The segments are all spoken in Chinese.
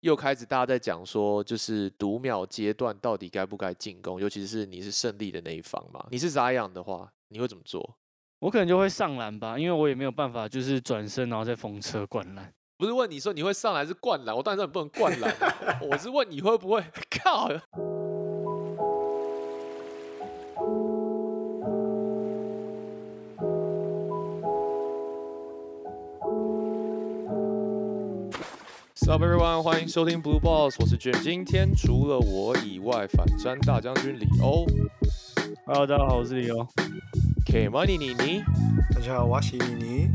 又开始大家在讲说，就是读秒阶段到底该不该进攻，尤其是你是胜利的那一方嘛。你是咋样的话，你会怎么做？我可能就会上篮吧，因为我也没有办法，就是转身然后再封车灌篮。不是问你说你会上来是灌篮，我当然不能灌篮，我是问你会不会 靠。Sup everyone，欢迎收听 Blue Balls，我是 Jim。今天除了我以外，反战大将军李欧。Hello，大家好，我是李欧。K Money 妮妮，大家好，我是妮妮。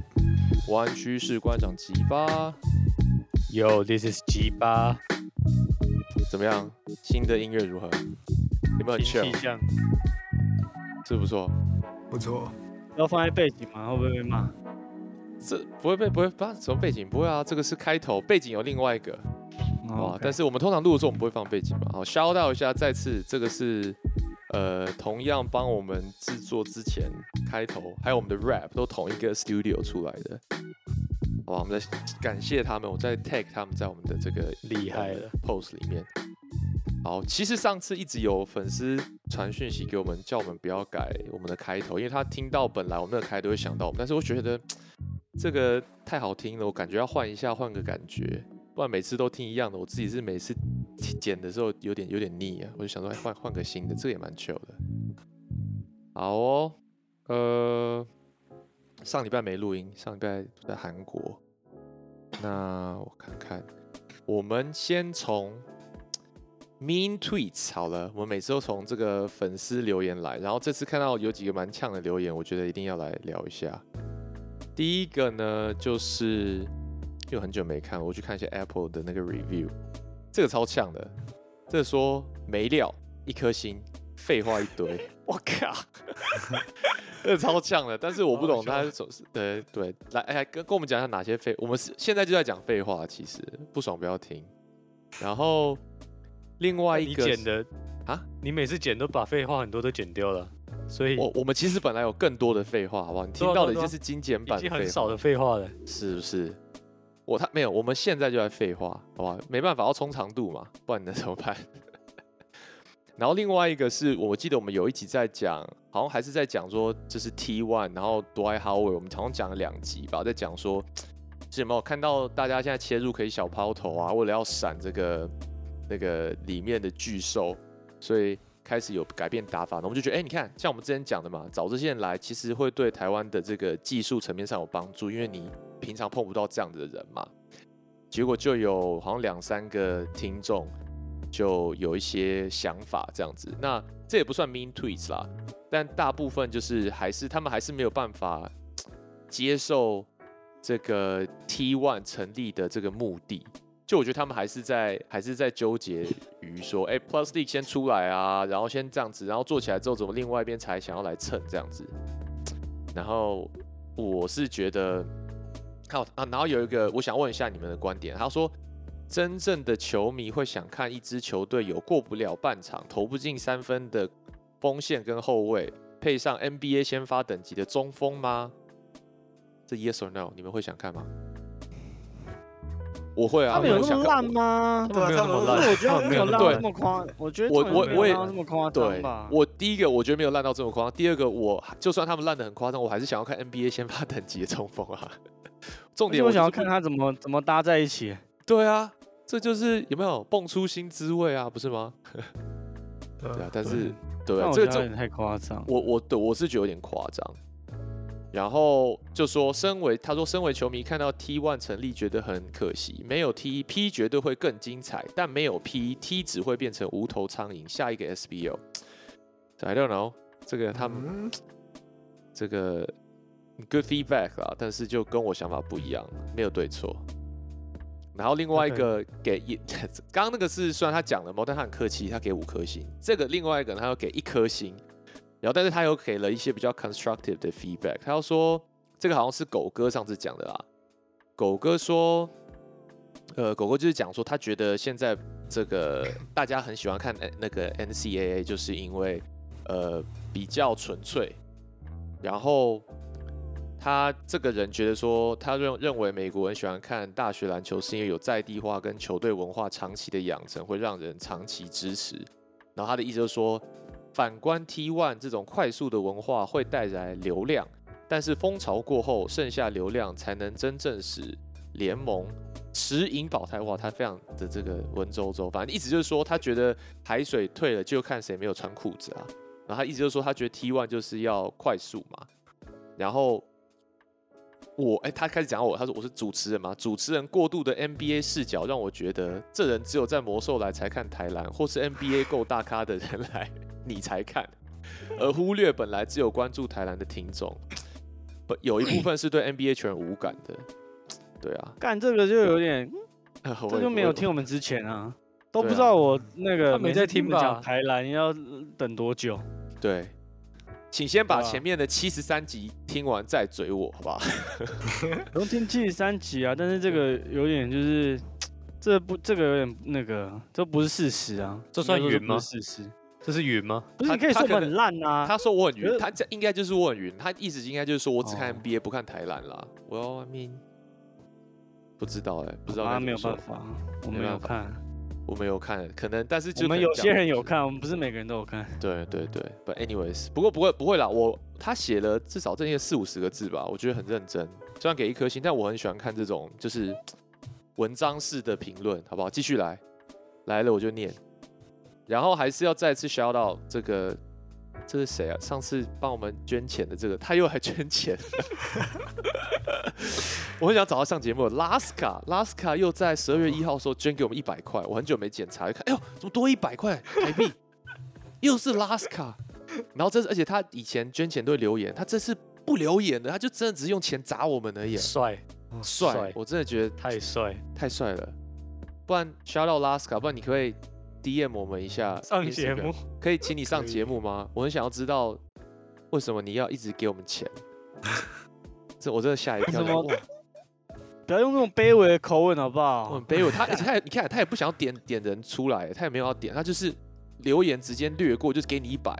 湾区士官长吉巴，Yo，this is 吉巴。怎么样？新的音乐如何？有没有很新 chill？气象是不错。不错，要放在背景吗？会不会被骂？这不会被不会不什么背景不会啊，这个是开头，背景有另外一个哦哇。但是我们通常录的时候，我们不会放背景嘛。好，shout out 一下，再次这个是呃同样帮我们制作之前开头，还有我们的 rap 都同一个 studio 出来的。好吧，我们在感谢他们，我在 tag 他们在我们的这个厉害的 post 里面。好，其实上次一直有粉丝传讯息给我们，叫我们不要改我们的开头，因为他听到本来我们的开头会想到我们，但是我觉得这个太好听了，我感觉要换一下，换个感觉，不然每次都听一样的，我自己是每次剪的时候有点有点腻啊，我就想说哎换换个新的，这个也蛮久的。好哦，呃，上礼拜没录音，上礼拜在韩国，那我看看，我们先从 mean tweets 好了，我们每次都从这个粉丝留言来，然后这次看到有几个蛮呛的留言，我觉得一定要来聊一下。第一个呢，就是因为很久没看，我去看一下 Apple 的那个 review，这个超呛的，这个说没料一颗星，废话一堆，我靠，这个超呛的，但是我不懂他是总是对对，来哎跟跟我们讲一下哪些废，我们是现在就在讲废话，其实不爽不要听，然后另外一个你剪的啊，你每次剪都把废话很多都剪掉了，所以我我们其实本来有更多的废话，好不好？你听到的对啊对啊就是精简版已经的，很少的废话了。是不是？我他没有，我们现在就在废话，好吧？没办法，要冲长度嘛，不然能怎么办？然后另外一个是我记得我们有一集在讲，好像还是在讲说这是 T one，然后 Dwight Howard，我们好像讲了两集吧，在讲说，是有没有看到大家现在切入可以小抛头啊，为了要闪这个那个里面的巨兽，所以开始有改变打法，那我们就觉得，哎、你看，像我们之前讲的嘛，找这些人来，其实会对台湾的这个技术层面上有帮助，因为你平常碰不到这样子的人嘛。结果就有好像两三个听众就有一些想法这样子，那这也不算 mean tweets 啦，但大部分就是还是他们还是没有办法接受这个 T one 成立的这个目的。就我觉得他们还是在还是在纠结于说，哎、p l u s League 先出来啊，然后先这样子，然后做起来之后，怎么另外一边才想要来蹭这样子？然后我是觉得，好啊，然后有一个我想问一下你们的观点，他说，真正的球迷会想看一支球队有过不了半场、投不进三分的锋线跟后卫，配上 NBA 先发等级的中锋吗？这 Yes or No？你们会想看吗？我会啊，他们有那么烂吗？他们没有那么烂，我觉得他们没有烂那么烂到那么夸，我觉得我我我也没有那么夸张对吧。，我第一个我觉得没有烂到这么夸张，第二个我就算他们烂的很夸张，我还是想要看 NBA 先发等级的中锋啊。重而且我想要看他怎么怎么搭在一起。对啊，这就是有没有蹦出新滋味啊，不是吗？对对啊，但是但对啊，这个这我觉得有点太夸张。我我对我是觉得有点夸张。然后就说，身为他说，身为球迷看到 T One 成立，觉得很可惜，没有 T P 绝对会更精彩，但没有 P T 只会变成无头苍蝇，下一个 SBO。I don't know，这个他们嗯，这个 good feedback 啦，但是就跟我想法不一样，没有对错。然后另外一个给一，刚刚那个是虽然他讲了嘛，但他很客气，他给五颗星。这个另外一个他要给一颗星，然后但是他又给了一些比较 constructive 的 feedback。他要说这个好像是狗哥上次讲的啦，狗哥说，呃，狗哥就是讲说他觉得现在这个大家很喜欢看那个 NCAA，就是因为呃比较纯粹，然后他这个人觉得说，他认认为美国人喜欢看大学篮球，是因为有在地化跟球队文化长期的养成，会让人长期支持。然后他的意思就是说，反观 T1 这种快速的文化会带来流量，但是风潮过后，剩下流量才能真正使联盟持盈保泰。哇，他非常的这个文绉绉，反正意思就是说，他觉得海水退了就看谁没有穿裤子啊。然后他意思就是说，他觉得 T1 就是要快速嘛，然后。我哎，他开始讲我，他说我是主持人嘛，主持人过度的 NBA 视角让我觉得这人只有在魔兽来才看台篮，或是 NBA 够大咖的人来你才看，而忽略本来只有关注台篮的听众，不有一部分是对 NBA 全无感的，对啊，干这个就有点，这就没有听我们之前啊，都不知道我那个没在听吧台篮要等多久，对。请先把前面的七十三集听完再追我，好不好？不用听七十三集啊，但是这个有点就是，这不这个有点那个，这不是事实啊，这算云吗？事实，这是云吗？不是，你可以说我很烂啊。他说我很云，他这应该就是我很云，他意思应该就是说我只看 NBA 不看台篮啦。我 I mean，不知道哎，不知道。他没有办法，我没有看。我没有看，可能，但是就我们有些人有看，我们不是每个人都有看。对对对，But anyways，不过不会不会啦，我他写了至少这些四五十个字吧，我觉得很认真，虽然给一颗星，但我很喜欢看这种就是 文章式的评论，好不好？继续来，来了我就念，然后还是要再次 shout 到这个。这是谁啊？上次帮我们捐钱的这个，他又来捐钱。我很想找他上节目。拉斯卡，拉斯卡又在十二月一号时候捐给我们一百块。我很久没检查，一看，哎呦，怎么多一百块台币？又是拉斯卡。然后这，而且他以前捐钱都会留言，他这次不留言的，他就真的只是用钱砸我们而已。帅，帅，我真的觉得太帅，太帅了。不然 shout out 拉斯卡，不然你可以。DM 我们一下上节目，可以请你上节目吗？我很想要知道为什么你要一直给我们钱。这我真的吓一跳。不要用那种卑微的口吻好不好？很卑微。他他你看他也不想要点点人出来，他也没有要点，他就是留言直接略过，就是给你一百。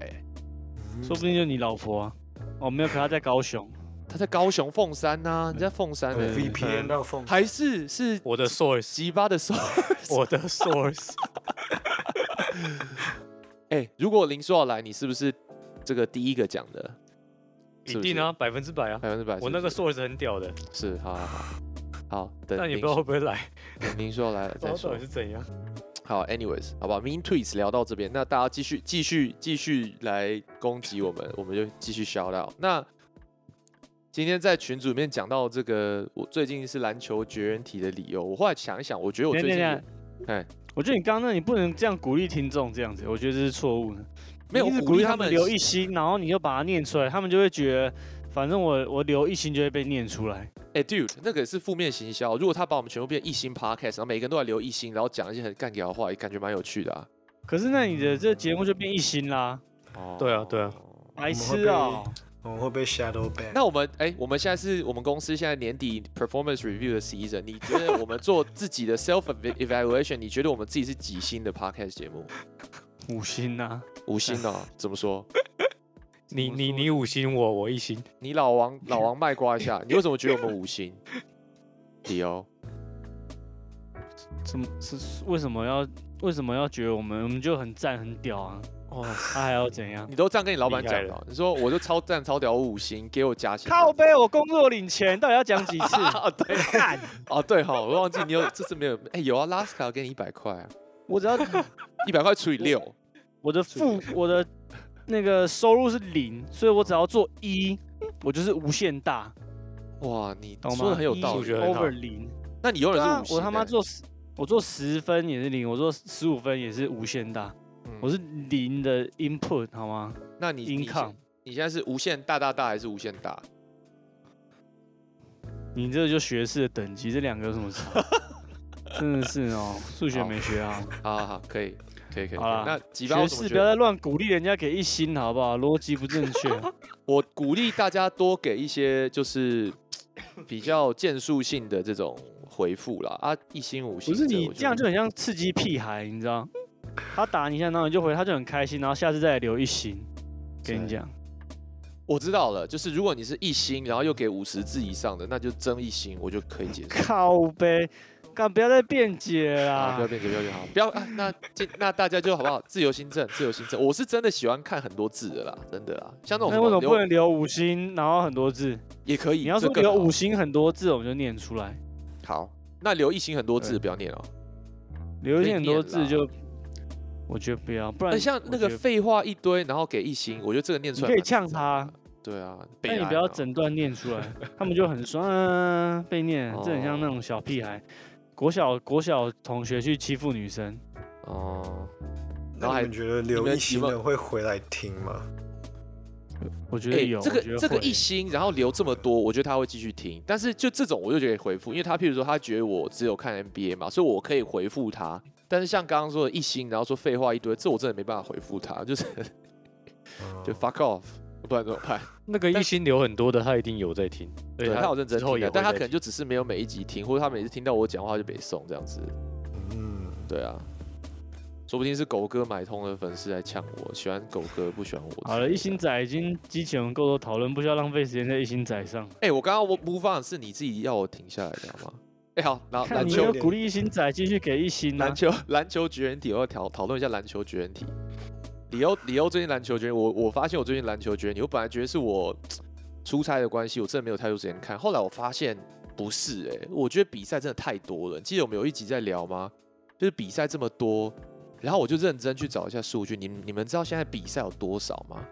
说不定就是你老婆啊？哦，没有，可他在高雄。他在高雄凤山呐，你在凤山的 VPN 到凤，还是是我的 source，吉巴的 source，我的 source。哎，如果林说要来，你是不是这个第一个讲的？一定啊，百分之百啊，百分之百。我那个 source 很屌的。是，好好好，好。那你不知道会不会来？林说要来了再说。是怎样？好，anyways，好吧，mean tweets 聊到这边，那大家继续继续继续来攻击我们，我们就继续 shout out。那今天在群组里面讲到这个，我最近是篮球绝缘体的理由，我后来想一想，我觉得我最近，哎。我觉得你刚刚那你不能这样鼓励听众这样子，我觉得这是错误的。没有鼓励他们留一心，然后你就把它念出来，他们就会觉得，反正我我留一心就会被念出来。哎，dude，那个是负面行销。如果他把我们全部变一心 podcast，然后每个人都来留一心，然后讲一些很干掉的话，也感觉蛮有趣的啊。可是那你的这节目就变一心啦。哦，对啊，对啊，白痴啊。我们会被 shadow ban。那我们哎，我们现在是我们公司现在年底 performance review 的 season。你觉得我们做自己的 self evaluation？你觉得我们自己是几星的 podcast 节目？五星啊，五星啊？怎么说？你你你五星，我我一星。你老王老王卖瓜一下，你为什么觉得我们五星？理由？怎么是为什么要为什么要觉得我们我们就很赞很屌啊？哇，他还要怎样？你都这样跟你老板讲了？你说我就超赞超屌五星，给我加钱。靠背，我工作领钱，到底要讲几次？对，哦对哈，我忘记你有这次没有？哎有啊，拉斯卡要给你一百块啊。我只要一百块除以六，我的负我的那个收入是零，所以我只要做一，我就是无限大。哇，你说的很有道理，over 零。那你永远是五星。我他妈做十，我做十分也是零，我做十五分也是无限大。我是零的 input 好吗？那你 income 你现在是无限大大大还是无限大？你这就学士的等级，这两个有什么差？真的是哦，数学没学啊。好好好，可以可以可以。好那学士不要再乱鼓励人家给一星好不好？逻辑不正确。我鼓励大家多给一些就是比较建树性的这种回复啦。啊，一星五星。不是你这样就很像刺激屁孩，你知道？他打你一下，然后你就回，他就很开心，然后下次再来留一星。跟你讲，我知道了，就是如果你是一星，然后又给五十字以上的，那就争一星，我就可以接受。靠呗，干不要再辩解啦啊，不要。辩解，不要辩解，好，不要啊。那这那大家就好不好？自由新政，自由新政。我是真的喜欢看很多字的啦，真的啦。像那种那为什么不能留五星，然后很多字？也可以，你要说留五星很多字，我们就念出来；好，那留一星很多字不要念哦。留一星很多字就，我觉得不要，不然像那个废话一堆，然后给一星，我觉得这个念出来你可以呛他。，对啊，但你不要整段念出来，他们就很酸、啊、被念，这很像那种小屁孩，国小国小同学去欺负女生，哦。然那后还你们觉得留们一星的会回来听吗？哎、我觉得有，这个这个一星，然后留这么多，我觉得他会继续听。但是就这种，我就觉得回复，因为他譬如说他觉得我只有看 NBA 嘛，所以我可以回复他。但是像刚刚说的一星，然后说废话一堆，这我真的没办法回复他，就是就嗯 fuck off，不然怎么办？那个一星留很多的，他一定有在听，对对他有认真听的，但他可能就只是没有每一集听，或者他每次听到我讲话就北送这样子。嗯，对啊，说不定是狗哥买通了粉丝来呛我，喜欢狗哥不喜欢我。好了，一星。仔已经激起我们够多讨论，不需要浪费时间在一星仔上。哎、我刚刚我 move on 是你自己要我停下来的好吗？哎、好，然后看你篮球鼓励一星仔继续给一星啊篮，球篮球绝缘体，我要讨讨论一下篮球绝缘体。李欧李欧最近篮球绝缘，我我发现我最近篮球绝缘体，我本来觉得是我出差的关系，我真的没有太多时间看。后来我发现不是哎、我觉得比赛真的太多了。你记得我们有一集在聊吗？就是比赛这么多，然后我就认真去找一下数据。你们你们知道现在比赛有多少吗？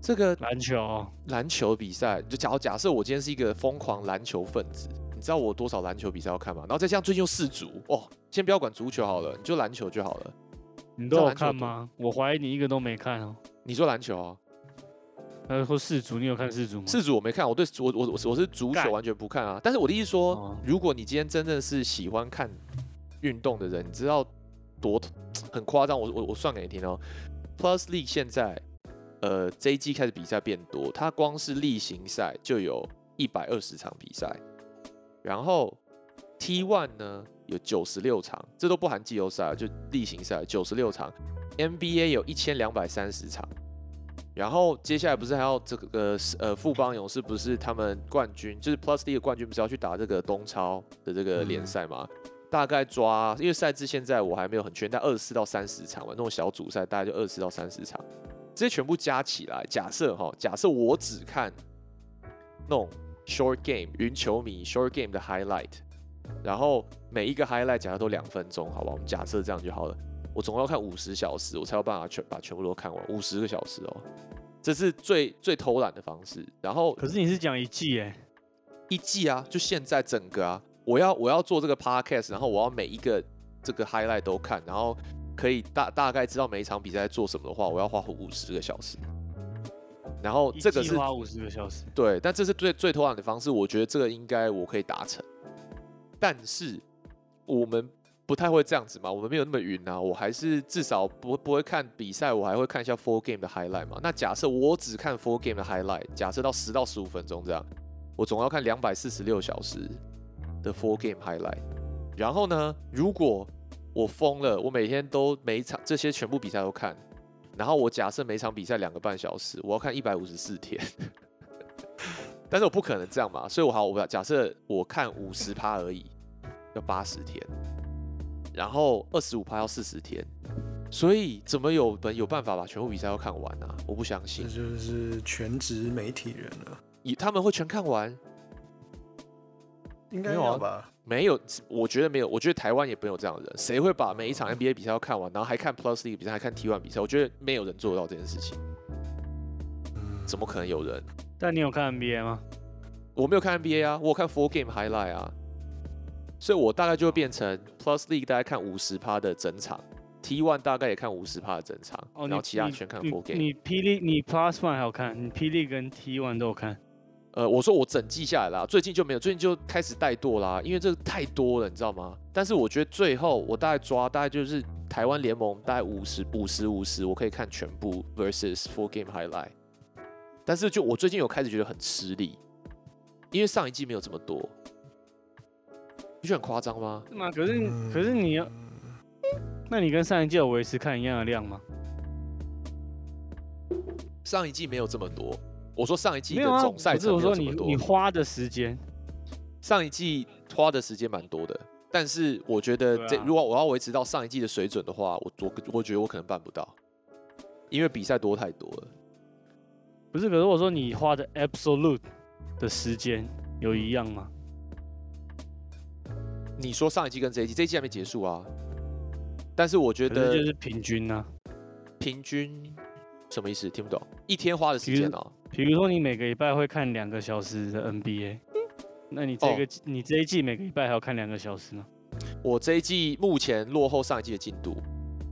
这个篮球篮球比赛，就假如假设我今天是一个疯狂篮球分子，你知道我多少篮球比赛要看吗？然后再加上最近又世足哦，先不要管足球好了，你就篮球就好了。你都有看吗？我怀疑你一个都没看哦。你说篮球啊？呃，说世足，你有看世足吗？世足我没看，我对我我我是我是足球完全不看啊。但是我的意思说，哦如果你今天真正是喜欢看运动的人，你知道多很夸张。我我我算给你听哦，Plus League 现在呃这一季开始比赛变多，它光是例行赛就有一百二十场比赛，然后 T One 呢有九十六场，这都不含季后赛，就例行赛九十六场，NBA 有一千两百三十场。然后接下来不是还要这个呃富邦勇士不是他们冠军，就是 Plus D 的冠军不是要去打这个东超的这个联赛吗？大概抓，因为赛制现在我还没有很确定，但二十四到三十场嘛，那种小组赛大概就二十四到三十场，这些全部加起来，假设哈，假设我只看那种 short game 云球迷 short game 的 highlight，然后每一个 highlight 假设都两分钟，好吧，我们假设这样就好了。我总共要看五十小时，我才有办法全把全部都看完，五十个小时哦，这是最最偷懒的方式。然后可是你是讲一季哎，一季啊，就现在整个啊，我要我要做这个 podcast，然后我要每一个这个 highlight 都看，然后可以大大概知道每一场比赛在做什么的话，我要花五十个小时。然后这个是花五十个小时，对，但这是最最偷懒的方式，我觉得这个应该我可以达成。但是我们不太会这样子嘛，我们没有那么晕啊，我还是至少不不会看比赛，我还会看一下 full game 的 highlight 嘛。那假设我只看 full game 的 highlight，假设到十到十五分钟这样，我总要看两百四十六小时的 full game highlight。然后呢，如果我疯了，我每天都每一场这些全部比赛都看，然后我假设每场比赛两个半小时，我要看一百五十四天。但是我不可能这样嘛，所以我好，我假设我看五十趴而已，要八十天，然后二十五趴要四十天，所以怎么有本有办法把全部比赛都看完啊？我不相这信，就是全职媒体人了，以他们会全看完？应该没有吧？没有，我觉得没有，我觉得台湾也没有这样的人，谁会把每一场 NBA 比赛都看完，然后还看 Plus League 比赛，还看 T1 比赛？我觉得没有人做到这件事情，嗯，怎么可能有人？但你有看 NBA 吗？我没有看 NBA 啊，我有看 Four Game Highlight 啊，所以我大概就会变成 Plus League 大概看五十趴的整场，T1 大概也看五十趴的整场，哦，然后其他全看 Four Game。你霹雳你 Plus One 还有看，你霹雳跟 T One 都有看。呃，我说我整季下来啦，最近就没有，最近就开始怠惰啦，因为这个太多了，你知道吗？但是我觉得最后我大概抓大概就是台湾联盟大概五十五十五十，我可以看全部 versus Full Game Highlight。但是就我最近有开始觉得很吃力，因为上一季没有这么多，不觉得很夸张吗？是吗？可是、嗯可是你要，那你跟上一季有维持看一样的量吗？上一季没有这么多。我说上一季的总赛程我说你没有这么多。你花的时间，上一季花的时间蛮多的，但是我觉得这、啊如果我要维持到上一季的水准的话，我我我觉得我可能办不到，因为比赛多太多了。不是，可是我说你花的 absolute 的时间有一样吗？你说上一季跟这一季，这一季还没结束啊，但是我觉得是就是平均啊。平均什么意思？听不懂？一天花的时间哦、比如说你每个礼拜会看两个小时的 NBA，那你这哦个、你这一季每个礼拜还要看两个小时呢？我这一季目前落后上一季的进度，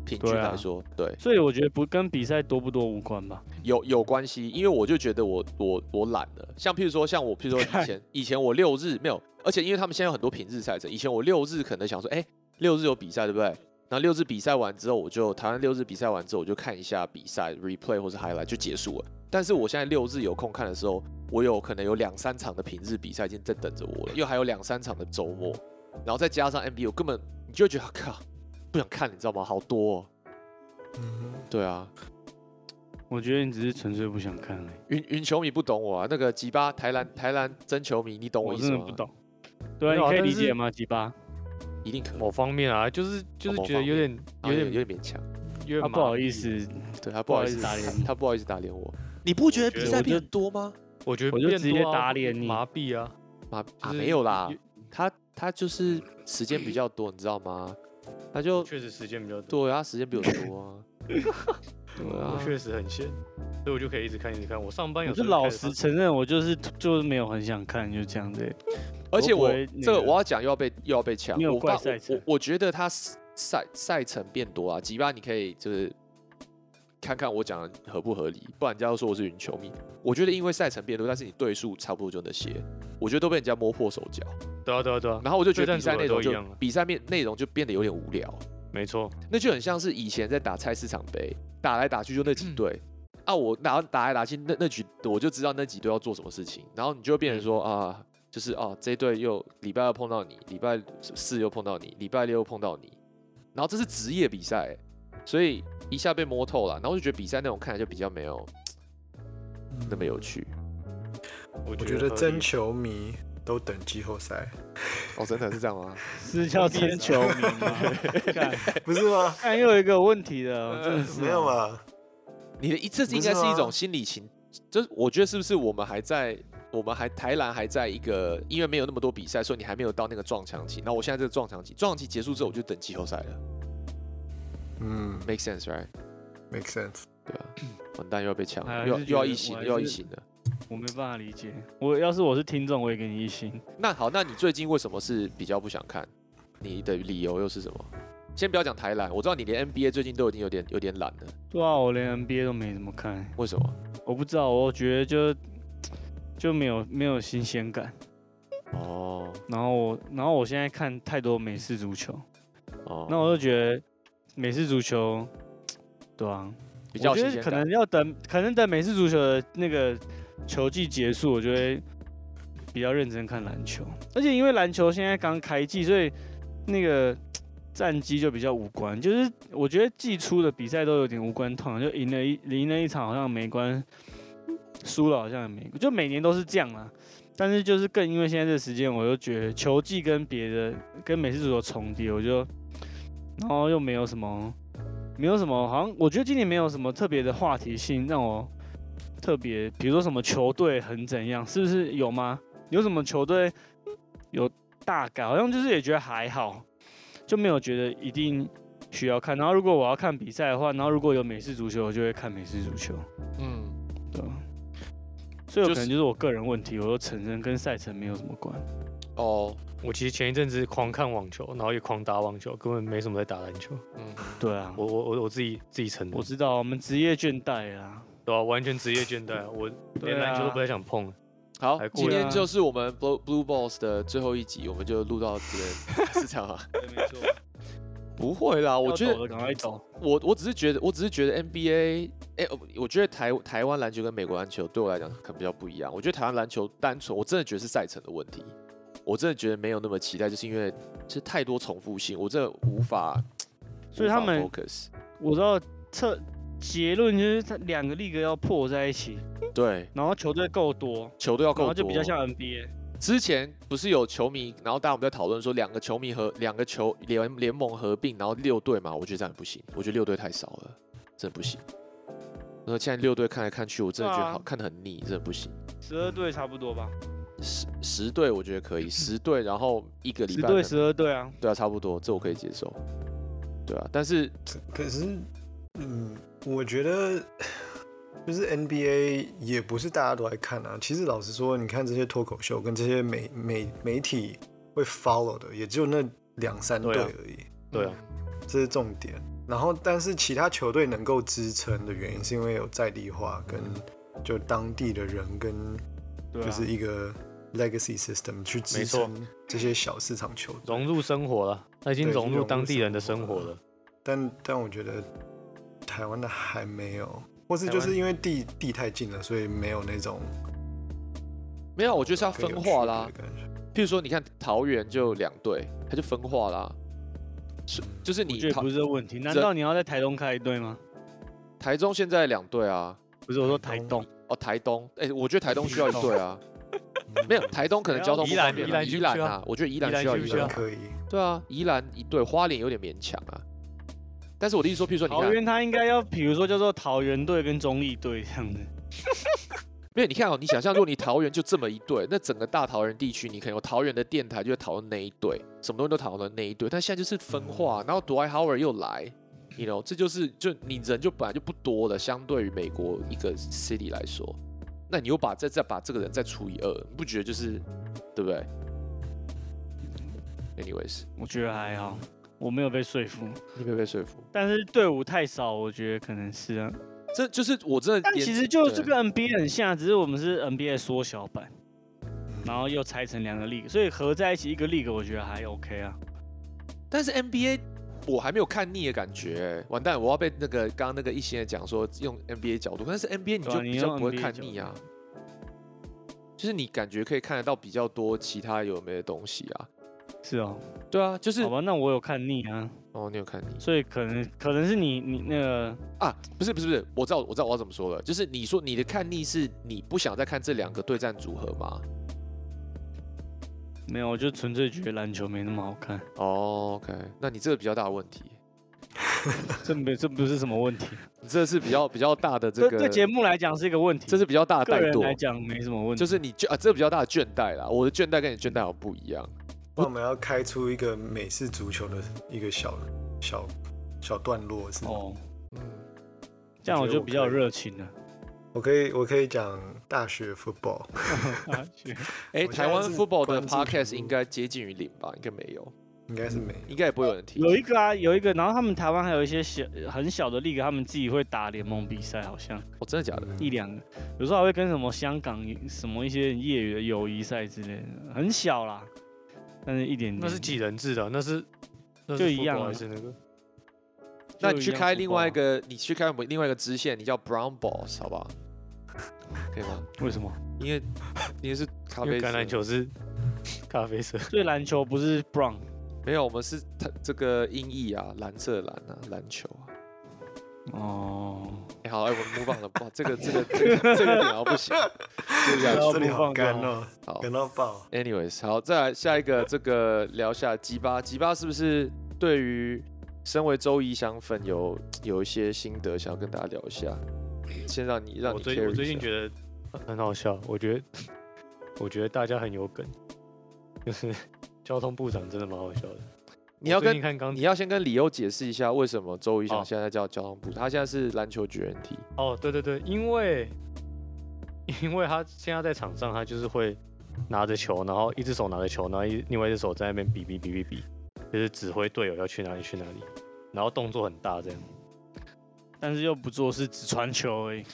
平均来说，对，所以我觉得不跟比赛多不多无关吧。有有关系，因为我就觉得我我我懒了。像譬如说，像我譬如说 以前以前我六日没有，而且因为他们现在有很多平日赛程，以前我六日可能想说，哎、六日有比赛对不对？然后六日比赛完之后，我就台湾六日比赛完之后，我就看一下比赛 replay 或是 highlight 就结束了。但是我现在六日有空看的时候，我有可能有两三场的平日比赛已经在等着我了，又还有两三场的周末，然后再加上 NBA，我根本你就会觉得靠不想看，你知道吗？好多、哦。嗯对啊，我觉得你只是纯粹不想看而已。云云球迷不懂我啊，那个吉巴台篮台篮真球迷，你懂我我意思吗？真的不懂。对啊，你可以理解吗？吉巴，一定可以。某方面啊，就是就是觉得有点有点有点勉强，他不好意，思，对他不好意思不好意思打脸他不好意思打脸我。你不觉得比赛变多吗？我觉得我就直接打脸你麻痹啊，麻啊就是没有啦，他他就是时间比较多，你知道吗？他就确实时间比较多，对啊，他时间比我多啊。对啊我，确实很闲，所以我就可以一直看一直看。我上班有我就老实承认，我就是就是没有很想看，就这样子。而且我这个个我要讲又要被又要被抢。我发我我我觉得他赛赛程变多啊，吉巴你可以就是看看我讲的合不合理，不然人家都说我是云球迷。我觉得因为赛程变多，但是你对数差不多就那些，我觉得都被人家摸破手脚。对啊对啊对啊，然后我就觉得比赛内容就比赛面内容就变得有点无聊，没错，那就很像是以前在打菜市场杯，打来打去就那几队。啊，我打打来打去那那局，我就知道那几队要做什么事情，然后你就会变成说啊，就是啊，这一队又礼拜二碰到你，礼拜四又碰到你，礼拜六又碰到你，然后这是职业比赛，所以一下被摸透了，然后我就觉得比赛内容看起来就比较没有那么有趣。我我觉得真球迷都等季后赛，哦，真的是这样吗？是叫真球迷吗？不是吗？看又有一个问题的是没有？嘛？你的一这不是应该是一种心理情，就是我觉得是不是我们还在，我们还台篮还在一个，因为没有那么多比赛，所以你还没有到那个撞墙期。那我现在这个撞墙期，撞墙期结束之后，我就等季后赛了嗯，make sense right？，make sense。对啊，完蛋又要被抢了，又又要一星，还又要一是星了。我没办法理解。我要是我是听众，我也给你一星。那好，那你最近为什么是比较不想看？你的理由又是什么？先不要讲台篮，我知道你连 NBA 最近都已经有点有点懒了，对啊，我连 NBA 都没怎么看，为什么？我不知道，我觉得就就没有没有新鲜感。哦然后我然后我现在看太多美式足球，哦，那我就觉得美式足球，对啊，比较我觉得可能要等，可能等美式足球的那个球季结束，我就会比较认真看篮球。而且因为篮球现在刚开季，所以那个 战绩就比较无关。就是我觉得季初的比赛都有点无关痛，就赢了一赢了一场好像没关，输了好像也没，就每年都是这样啦。但是就是更因为现在这时间，我就觉得球季跟别的跟美式足球重叠，我就然后又没有什么没有什么，好像我觉得今年没有什么特别的话题性让我特别，比如说什么球队很怎样，是不是有吗？有什么球队有大改？好像就是也觉得还好，就没有觉得一定需要看。然后如果我要看比赛的话，然后如果有美式足球，我就会看美式足球，嗯，对？所以可能就是我个人问题，我都承认跟赛程没有什么关。哦，我其实前一阵子狂看网球，然后也狂打网球，根本没什么在打篮球。嗯，对啊，我我我我自己自己承认我，知道我们职业倦怠啊，对啊，完全职业倦怠啊，我对连篮球都啊不太想碰。好今天啊就是我们 Blue Blue Balls 的最后一集，我们就录到这边，是这样啊？对，没错。不会啦，我觉得赶快走。我我只是觉得，我只是觉得 NBA，哎、呃我觉得台台湾篮球跟美国篮球对我来讲可能比较不一样。我觉得台湾篮球单纯，我真的觉得是赛程的问题，我真的觉得没有那么期待，就是因为就是太多重复性，我真的无法，所以他们 focus。我知道测结论就是，它两个 league 要破在一起，对，然后球队够多，球队要够多，后就比较像 NBA。之前不是有球迷，然后大家我们在讨论说两个球迷和两个球联联盟合并，然后六队嘛，我觉得这样不行，我觉得六队太少了，真的不行。那现在六队看来看去，我真的觉得好看得很腻，真的不行。十二队差不多吧，十十队我觉得可以，十队然后一个礼十队十二队啊，对啊，差不多，这我可以接受。对啊，但是可是，嗯，我觉得就是 NBA 也不是大家都爱看啊。其实老实说，你看这些脱口秀跟这些媒媒媒体会 follow 的，也就那两三队而已，对啊，这是重点。然后，但是其他球队能够支撑的原因，是因为有在地化跟就当地的人跟就是一个 legacy system 去支撑这些小市场球队。融入生活了，他已经融入当地人的生活了活了。但但我觉得台湾的还没有，或是就是因为地地太近了，所以没有那种没有，我觉得是要分化啦。譬如说，你看桃园就两队，它就分化啦。是，就是我觉得你不是这个问题。难道你要在台东开一队吗？台中现在两队啊，不是，我说台东。哦，台东，哎、我觉得台东需要一队啊。没有，台东可能交通不宜兰方便啊宜兰宜兰啊，我觉得宜兰宜兰需要一队需不需要。可以，对啊，宜兰一对，花莲有点勉强啊。但是我的意思说，譬如说，你看，桃园他应该要，比如说叫做桃园队跟中立队这样子。没有，你看哦，你想象，如果你桃园就这么一队，那整个大桃园地区，你可能有桃园的电台就会讨论那一队，什么东西都讨论那一队。但现在就是分化，然后 Dwight Howard 又来，you know，这就是就你人就本来就不多了，相对于美国一个 city 来说，那你又把再再把这个人再除以二，你不觉得就是对不对？Anyways，我觉得还好，我没有被说服。你没有被说服，但是队伍太少，我觉得可能是啊。这就是我真的但，其实就对这个 NBA 很像，只是我们是 NBA 缩小版，然后又拆成两个 league，所以合在一起一个 league，我觉得还 OK 啊。但是 NBA 我还没有看腻的感觉、欸，完蛋，我要被那个刚刚那个一些人讲说用 NBA 角度，但是 NBA 你就比较不会看腻啊，就是你感觉可以看得到比较多其他有没有东西啊，是哦，对啊，就是好吧，那我有看腻啊，哦，你有看腻。所以可能可能是你你那个啊？不是不是不是，我知道我知道我要怎么说了，就是你说你的看腻是你不想再看这两个对战组合吗？没有，我就纯粹觉得篮球没那么好看，哦，OK，那你这个比较大的问题，这没这不是什么问题，你这是比较比较大的这个，对节目来讲是一个问题，这是比较大的个人怠惰，来讲没什么问题，就是你倦啊，这比较大的倦怠啦。我的倦怠跟你倦怠好不一样。那我们要开出一个美式足球的一个小小小段落是吗？哦，嗯，这样我就比较热情了。我可以我可以讲大学 football，大学 哎、台湾 football 的 podcast 应该接近于零吧？应该没有，应该是没应该也不会有人听。有一个啊，有一个，然后他们台湾还有一些小很小的 league，他们自己会打联盟比赛，好像。哦，真的假的？一两个，有时候还会跟什么香港什么一些业余的友谊赛之类的，很小啦，但是一点点。那是几人制的，那是那就一样啊。还是那个？那去开另外一个，你去开另外一个支线，你叫 Brown Balls 好不好？可以吗？啊为什么？因为因为是咖啡色因为橄榄球是咖啡色，所以篮球不是 brown 没有，我们是它这个音译啊，蓝色的蓝啊，篮球啊。哦，哎、好，哎、我们 move on 了，不好，这个这个这个这个点好不行，接不下去要这里放掉干哦，好干到爆。Anyways，好，再来下一个，这个聊下吉巴，吉巴是不是对于身为周怡香粉有 有一些心得想要跟大家聊一下？先让你让你我最我最近觉得很很好笑，我觉得 我觉得大家很有梗，就是 交通部长真的蛮好笑的。你要跟近看刚你要先跟李优解释一下为什么周怡翔哦现在叫交通部，他现在是篮球绝缘体。哦，对对对，因为 因为他现在在场上，他就是会拿着球，然后一只手拿着球，然后一另外一只手在那边比比比比比，就是指挥队友要去哪里去哪里，然后动作很大这样但是又不做事，只传球而已。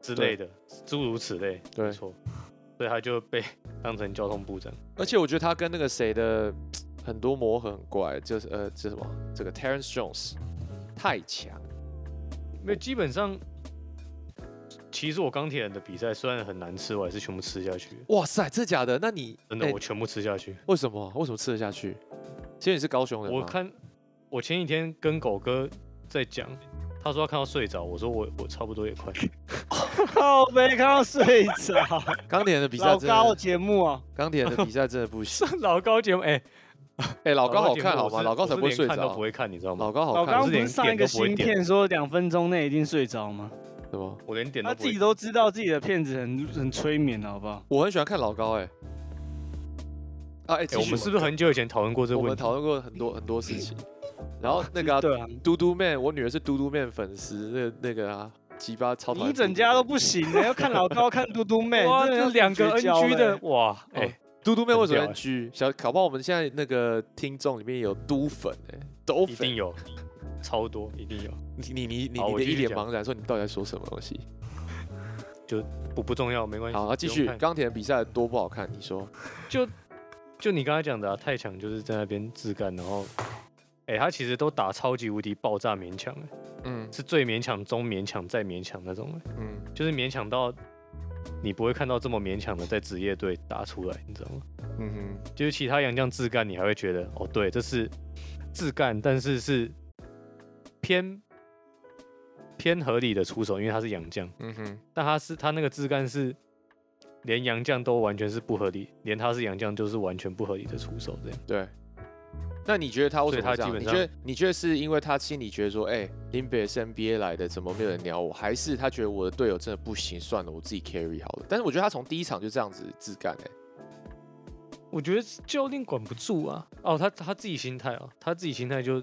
之类的，诸如此类，对没错，所以他就被 当成交通部长。而且我觉得他跟那个谁的很多磨合很怪，就是呃，这什么这个 Terrence Jones 太强。因为基本上，其实我钢铁人的比赛虽然很难吃，我还是全部吃下去，哇塞，真的假的？那你真的，哎我全部吃下去。为什么为什么吃得下去？其实你是高雄人？我看我前几天跟狗哥在讲，他说他看到睡着，我说我我差不多也快。靠没看到睡着，钢铁人的比赛老高，节目啊，钢铁人的比赛真的不行。老高节目，哎、哎，老高好看好吗？老高才不会睡着我是连看都不。会看，你知道吗？老高好看老高不是上一个新片说两分钟内一定睡着吗？对吧？我连点他自己都知道自己的片子很很催眠，好不好？我很喜欢看老高哎。啊哎，我们是不是很久以前讨论过这个问题？我们讨论过很多很多事情。然后那个啊对啊，嘟嘟妹，我女儿是嘟嘟妹粉丝，那那个啊，鸡巴超你一整家都不行的，要看老高看嘟嘟妹，哇，这两个 NG 的，哇，哎、哦嘟嘟妹为什么 NG？小搞不好我们现在那个听众里面有嘟粉哎，都粉一定。有，超多，一定有，你你你你你的一脸茫然，说你到底在说什么东西？就不不重要，没关系。好，那继续钢铁的比赛多不好看？你说就就你刚才讲的、啊，太强就是在那边自干，然后，哎、他其实都打超级无敌爆炸勉强、欸，嗯。是最勉强、中勉强、再勉强那种、欸，嗯，就是勉强到你不会看到这么勉强的在职业队打出来，你知道吗？嗯哼，就是其他洋将自干，你还会觉得哦，对，这是自干，但是是偏偏合理的出手，因为他是洋将，嗯哼，但他是他那个自干是连洋将都完全是不合理，连他是洋将就是完全不合理的出手这样。对。那你觉得他为什么这样？你觉得你觉得是因为他心里觉得说，哎、林北是 NBA 来的，怎么没有人鸟我？还是他觉得我的队友真的不行，算了，我自己 carry 好了？但是我觉得他从第一场就这样子自干、哎，我觉得教练管不住啊。哦，他他自己心态啊，他自己心态就，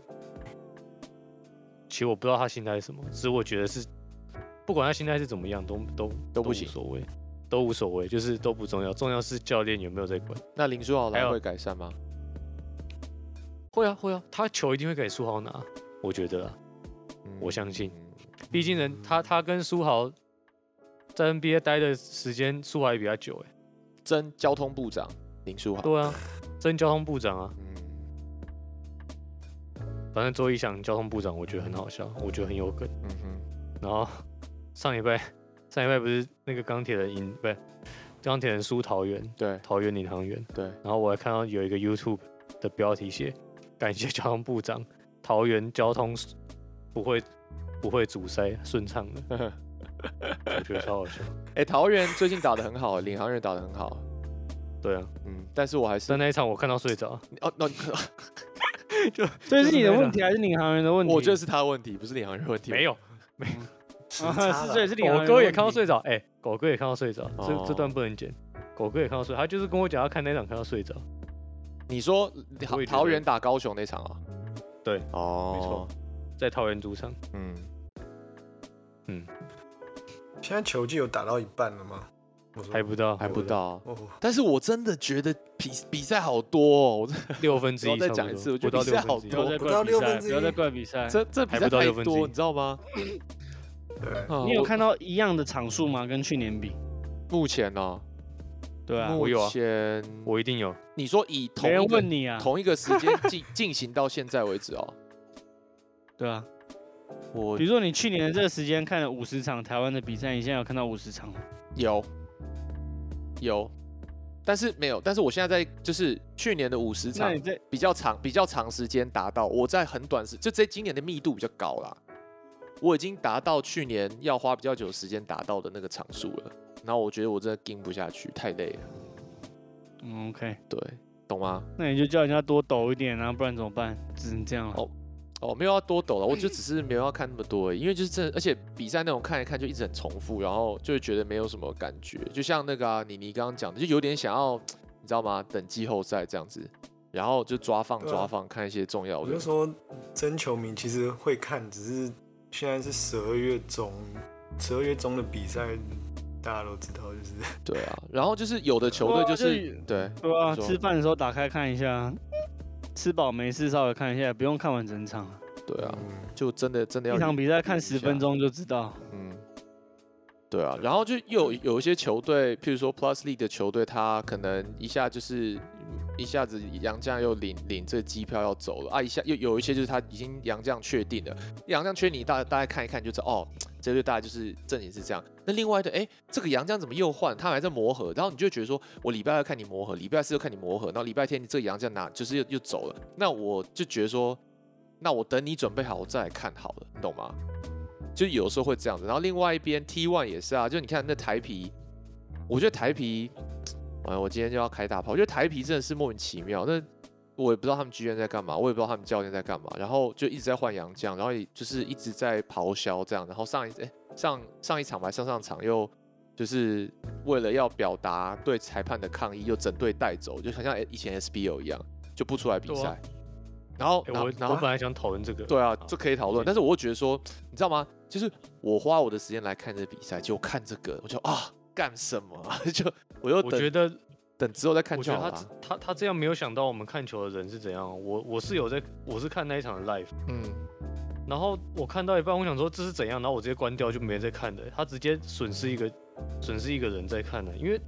其实我不知道他心态是什么，只是我觉得是，不管他心态是怎么样，都都都不行所谓，都无所谓，就是都不重要，重要是教练有没有在管。那林书豪来会改善吗？会啊会啊，他球一定会给书豪拿，我觉得啊，嗯我相信毕竟人他他跟书豪在 NBA 待的时间，书豪也比较久哎。真交通部长林书豪，对啊，真交通部长啊，嗯反正周一翔交通部长，我觉得很好笑，我觉得很有梗。嗯哼，然后上礼拜上礼拜不是那个钢铁人赢，不是钢铁人输桃园，对桃园领航员。对，然后我还看到有一个 YouTube 的标题写感谢交通部长，桃园交通不会不会阻塞，顺畅的，我觉得超好笑。哎、桃园最近打的很好，领航员打的很好，对啊，嗯，但是我还是在那一场我看到睡着，哦，那就这是你的问题还是领航员的问题？我觉得是他的问题，不是领航员的问题。没有，啊，时差是是。领航员狗哥也看到睡着，哎、狗哥也看到睡着，这哦。这段不能剪。狗哥也看到睡，他就是跟我讲，他看那场看到睡着。你说桃桃园打高雄那场啊？对，哦，没错，在桃园主场，嗯，嗯，现在球季有打到一半了吗？还不到，还不到。哦，但是我真的觉得比比赛好多哦，我真的 六分之一再讲一次我觉得比赛好六分之一。不要再多不到怪比赛，六分之一。不要再怪比赛。这这比赛太不到六分之一。多，你知道吗？你有看到一样的场数吗？跟去年比？目前呢？对啊，目我有啊前我一定有。你说以同没人一个问你啊。同一个时间 进进行到现在为止哦，对啊，我比如说你去年的这个时间看了五十场台湾的比赛，你现在有看到五十场吗？有有，但是没有，但是我现在在就是去年的五十场那你在比较长比较长时间达到，我在很短时就这今年的密度比较高啦，我已经达到去年要花比较久的时间达到的那个场数了，然后我觉得我真的盯不下去，太累了，嗯 OK，对，懂吗？那你就叫人家多抖一点啊，不然怎么办？只能这样了。哦哦，没有要多抖了，我就只是没有要看那么多而已，因为就是真的，而且比赛那种看一看就一直很重复，然后就会觉得没有什么感觉，就像那个啊，你你刚刚讲的，就有点想要，你知道吗？等季后赛这样子，然后就抓放抓放，看一些重要的我就。说真球迷其实会看，只是现在是十二月中，十二月中的比赛大家都知道，就是对啊，然后就是有的球队就是对，对啊，吃饭的时候打开看一下，吃饱没事稍微看一下，不用看完整场啊。对啊，嗯就真的真的要一场比赛看十分钟就知道。嗯，对啊，然后就又有有一些球队，譬如说 Plus League 的球队，他可能一下就是一下子杨将又领领这个机票要走了啊，一下又有一些就是他已经杨将确定了，杨将缺你大大概看一看就知道哦，这队大概就是阵型是这样。那另外的哎，这个杨将怎么又换？他还在磨合，然后你就觉得说我礼拜二看你磨合，礼拜四又看你磨合，然后礼拜天你这个杨将拿就是又又走了，那我就觉得说，那我等你准备好我再来看好了，你懂吗？就有时候会这样子。然后另外一边 T One 也是啊，就你看那台皮，我觉得台皮，哎我今天就要开大炮，我觉得台皮真的是莫名其妙。那我也不知道他们剧院在干嘛，我也不知道他们教练在干嘛，然后就一直在换洋将，然后也就是一直在咆哮这样，然后上一哎、上上一场吧，上上场又就是为了要表达对裁判的抗议，又整队带走，就好像以前 SBO 一样，就不出来比赛。然后，欸然后我我本来想讨论这个，对啊，好这可以讨论，但是我会觉得说，你知道吗？就是我花我的时间来看这个比赛，就看这个，我就啊，干什么啊？就我又我觉得等之后再看我觉得他就好了。他他这样没有想到我们看球的人是怎样。我我是有在，我是看那一场的 live，嗯，然后我看到一半，我想说这是怎样，然后我直接关掉就没在看的。他直接损失一个损失一个人在看的，因为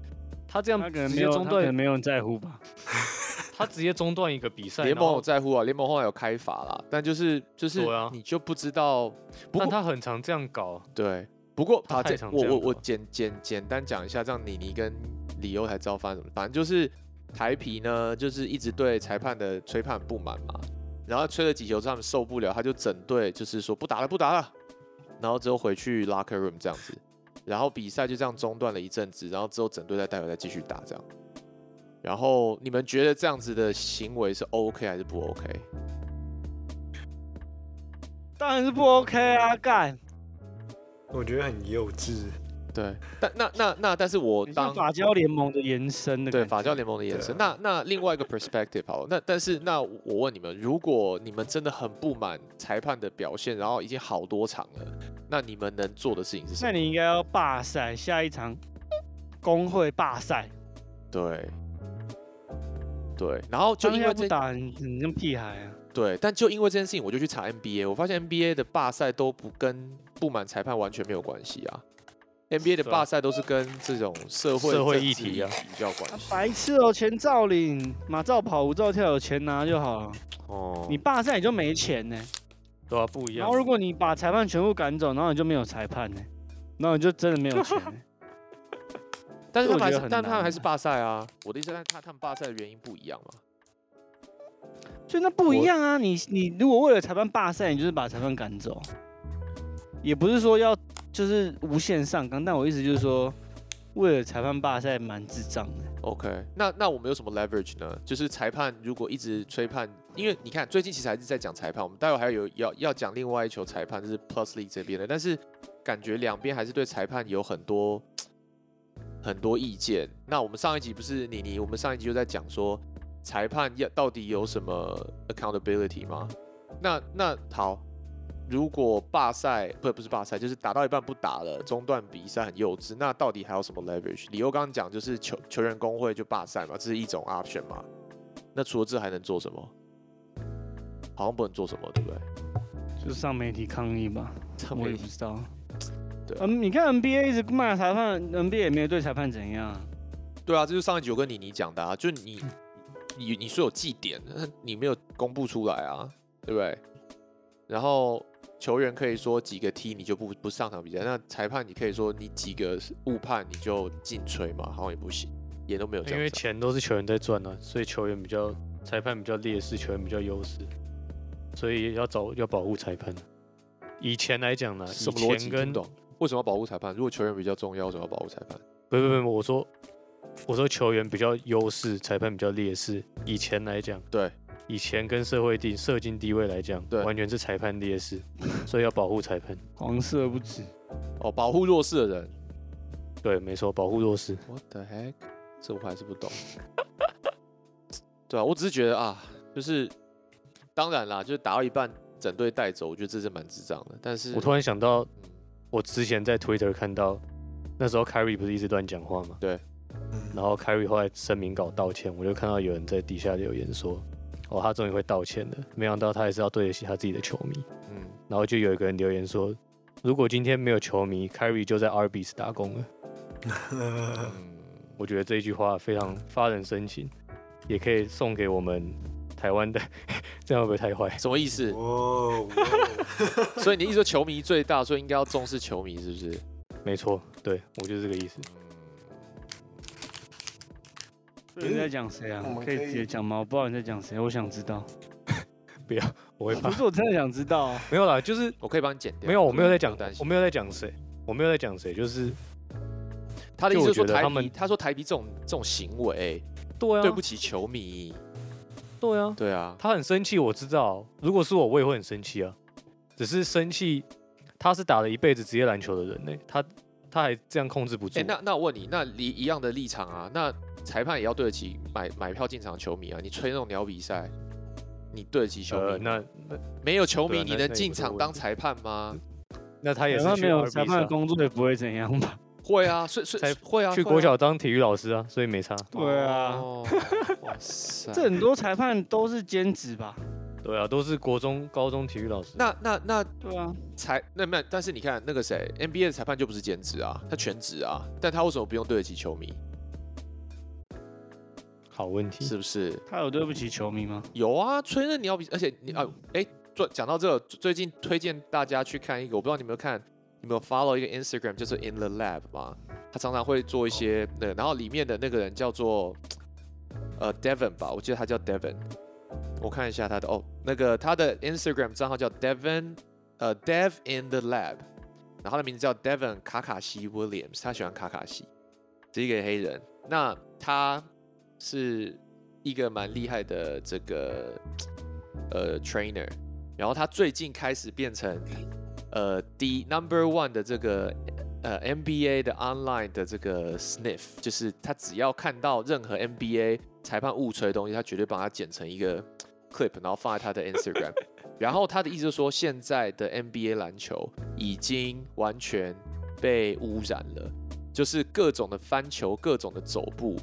他这样他可能直没有，他可能接中断，没有人在乎吧。他直接中断一个比赛，联盟有在乎啊，联盟后来有开罚啦，但就是就是你就不知道，不过但他很常这样搞。对，不过他啊，这我我我简简简单讲一下，这样妮妮跟李欧才知道发生什么。反正就是台皮呢，就是一直对裁判的吹判不满嘛，然后吹了几球之后他们受不了，他就整队就是说不打了不打了，然后之后回去 locker room 这样子，然后比赛就这样中断了一阵子，然后之后整队再带回来继续打这样。然后你们觉得这样子的行为是 OK 还是不 OK？当然是不 OK 啊，干！我觉得很幼稚。对，但那那那，但是我当法教联盟的延伸的。对法教联盟的延伸。那那另外一个 perspective 好了，那但是那我问你们，如果你们真的很不满裁判的表现，然后已经好多场了，那你们能做的事情是什么？那你应该要罢赛，下一场工会罢赛。对对，然后就因为这下不打，你你跟屁孩啊！对，但就因为这件事情，我就去查 NBA，我发现 NBA 的罢赛都不跟不满裁判完全没有关系啊。NBA 的罢赛都是跟这种社会社会议题啊比较有关啊系。白痴哦，钱照领，马照跑，舞照跳，有钱拿就好了。哦，你罢赛你就没钱呢、对啊，不一样然后。如果你把裁判全部赶走，然后你就没有裁判呢、然后你就真的没有钱、欸。但是他们还是我觉得但他们还是罢赛啊。我的意思，但他他们罢赛的原因不一样嘛。所以那不一样啊！你你如果为了裁判罢赛，你就是把裁判赶走，也不是说要就是无限上纲，但我意思就是说，为了裁判罢赛蛮智障的。OK，那那我们有什么 leverage 呢？就是裁判如果一直吹判，因为你看最近其实还是在讲裁判，我们待会还有要要讲另外一球裁判，就是 Plus League 这边的，但是感觉两边还是对裁判有很多很多意见。那我们上一集不是妮妮，我们上一集就在讲说裁判要到底有什么 accountability 吗？那那好，如果罢赛不不是罢赛，就是打到一半不打了，中断比赛很幼稚，那到底还有什么 leverage？理由刚刚讲就是球球员工会就罢赛嘛，这是一种 option 嘛。那除了这还能做什么？好像不能做什么，对不对？就上媒体抗议吧，我也不知道。对啊嗯，你看 NBA 一直骂裁判，NBA 也没有对裁判怎样啊。对啊，这就是上一集我跟妮妮讲的啊，就你你你说有祭点，你没有公布出来啊，对不对？然后球员可以说几个踢你就不不上场比赛，那裁判你可以说你几个误判你就进吹嘛，好像也不行，也都没有这因为样子啊。钱都是球员在赚啊，所以球员比较裁判比较劣势，球员比较优势，所以要找要保护裁判。以前来讲呢，以什么逻辑？前跟听不懂？为什么要保护裁判？如果球员比较重要，为什么要保护裁判？不不不，我说我说球员比较优势，裁判比较劣势。以前来讲，对，以前跟社会地社经地位来讲，对完全是裁判劣势，所以要保护裁判。黄色不止，哦，保护弱势的人。对，没错，保护弱势。What the heck？这我还是不懂。对啊，我只是觉得啊，就是当然啦，就是打到一半整队带走，我觉得这是蛮智障的。但是我突然想到，嗯我之前在 Twitter 看到，那时候 Kyrie 不是一直乱讲话吗？对然后 Kyrie 后来声明稿道歉，我就看到有人在底下留言说，哦，他终于会道歉了，没想到他还是要对得起他自己的球迷。嗯，然后就有一个人留言说，如果今天没有球迷，Kyrie 就在 Arby's 打工了。嗯我觉得这一句话非常发人深省，也可以送给我们台湾的，这样会不会太坏？什么意思？哦，所以你意思说球迷最大，所以应该要重视球迷，是不是？没错，对我就是这个意思。你在讲谁啊我？们可以直接讲吗？我不知道你在讲谁，我想知道。不要我会怕不。是，我真的想知道啊。没有啦，就是我可以帮你剪掉。没有，我没有在不讲用担，心我没有在讲谁，我没有在讲谁，就是他的意思是说台他说台皮这种这种行为对啊，对不起球迷，对啊，对啊，他很生气，我知道。如果是我，我也会很生气啊。只是生气，他是打了一辈子职业篮球的人呢、他他还这样控制不住。哎、那那我问你，那一一样的立场啊，那裁判也要对得起买买票进场球迷啊。你吹那种鸟比赛，你对得起球迷呃，那那没有球迷，你能进场当裁判吗？那他也是没有裁判的工作也不会怎样吧？会啊，所以所以才会啊，去国小当体育老师啊，所以没差。对啊哦哇塞，这很多裁判都是兼职吧？对啊，都是国中、高中体育老师。那那那对啊，裁那没有，但是你看那个谁，NBA 的裁判就不是兼职啊，他全职啊，但他为什么不用对得起球迷？好问题，是不是？他有对不起球迷吗？有啊，吹那鸟比，而且你啊，哎、做讲到这个，最近推荐大家去看一个，我不知道你有没有看，有没有 follow 一个 Instagram，就是 In the Lab 吗，他常常会做一些那，然后里面的那个人叫做呃 Devon 吧，我记得他叫 Devon，我看一下他的哦，那个他的 Instagram 账号叫 Devon 呃 Dev in the Lab，然后他的名字叫 Devon 卡卡西 Williams，他喜欢卡卡西，这一个黑人，那他是一个蛮厉害的这个呃 trainer，然后他最近开始变成呃第 number one 的这个呃 NBA 的 online 的这个 sniff，就是他只要看到任何 NBA 裁判误吹的东西，他绝对帮他剪成一个 clip，然后放在他的 Instagram。然后他的意思就是说，现在的 NBA 篮球已经完全被污染了，就是各种的翻球、各种的走步，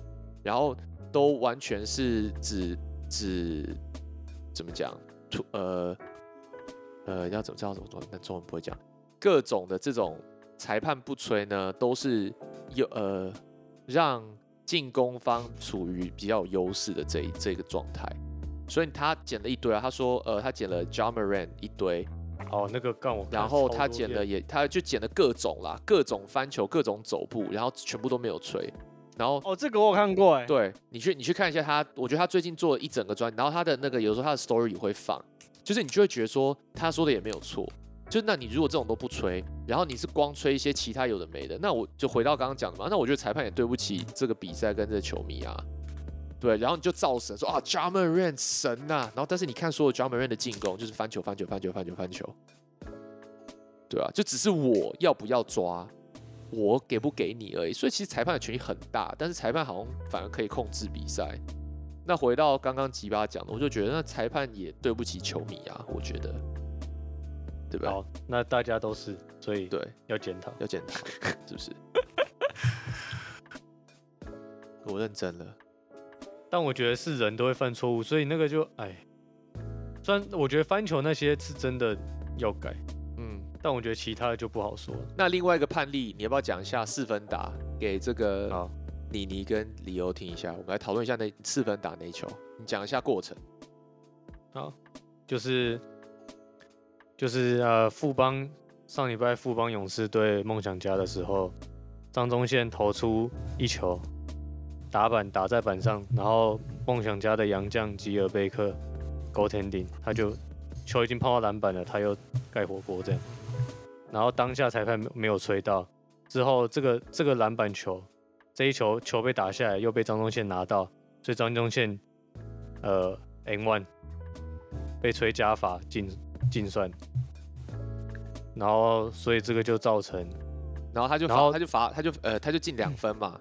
然后都完全是指指怎么讲？呃呃，要怎么知道怎么做？但中文不会讲。各种的这种裁判不吹呢，都是有呃让进攻方处于比较有优势的这一这个状态。所以他捡了一堆啊，他说呃他捡了 John Moran 一堆，哦，那个杠我然后他捡了也他就捡了各种啦，各种翻球、各种走步，然后全部都没有吹。然后哦，这个我有看过哎。对你去你去看一下他，我觉得他最近做了一整个专，然后他的那个有时候他的 story 也会放，就是你就会觉得说他说的也没有错，就那你如果这种都不吹，然后你是光吹一些其他有的没的，那我就回到刚刚讲的嘛，那我觉得裁判也对不起这个比赛跟这个球迷啊，对，然后你就造神说啊 j a m a r a n 神呐、然后但是你看所有 j a m a r a n 的进攻就是翻球翻球翻球翻球翻球，对啊，就只是我要不要抓。我给不给你而已，所以其实裁判的权力很大，但是裁判好像反而可以控制比赛。那回到刚刚吉巴讲的，我就觉得那裁判也对不起球迷啊，我觉得，对吧？好，那大家都是，所以对，要检讨。要检讨，是不是？我认真了，但我觉得是人都会犯错误，所以那个就哎，虽然我觉得翻球那些是真的要改，嗯。但我觉得其他的就不好说了。那另外一个判例，你要不要讲一下四分打给这个好，妮跟李欧听一下？我们来讨论一下那四分打那一球，你讲一下过程。好，就是就是呃，富邦上礼拜富邦勇士对梦想家的时候，张宗宪投出一球，打板打在板上，然后梦想家的洋将吉尔贝克 g o t e n d i n g 他就球已经碰到篮板了，他又盖火锅这样，然后当下裁判没有吹到，之后这个这个篮板球这一球球被打下来，又被张宗宪拿到，所以张宗宪呃 N one 被吹加罚进进算，然后所以这个就造成然后他就然后罚，他就罚，他就呃，他就进两分嘛。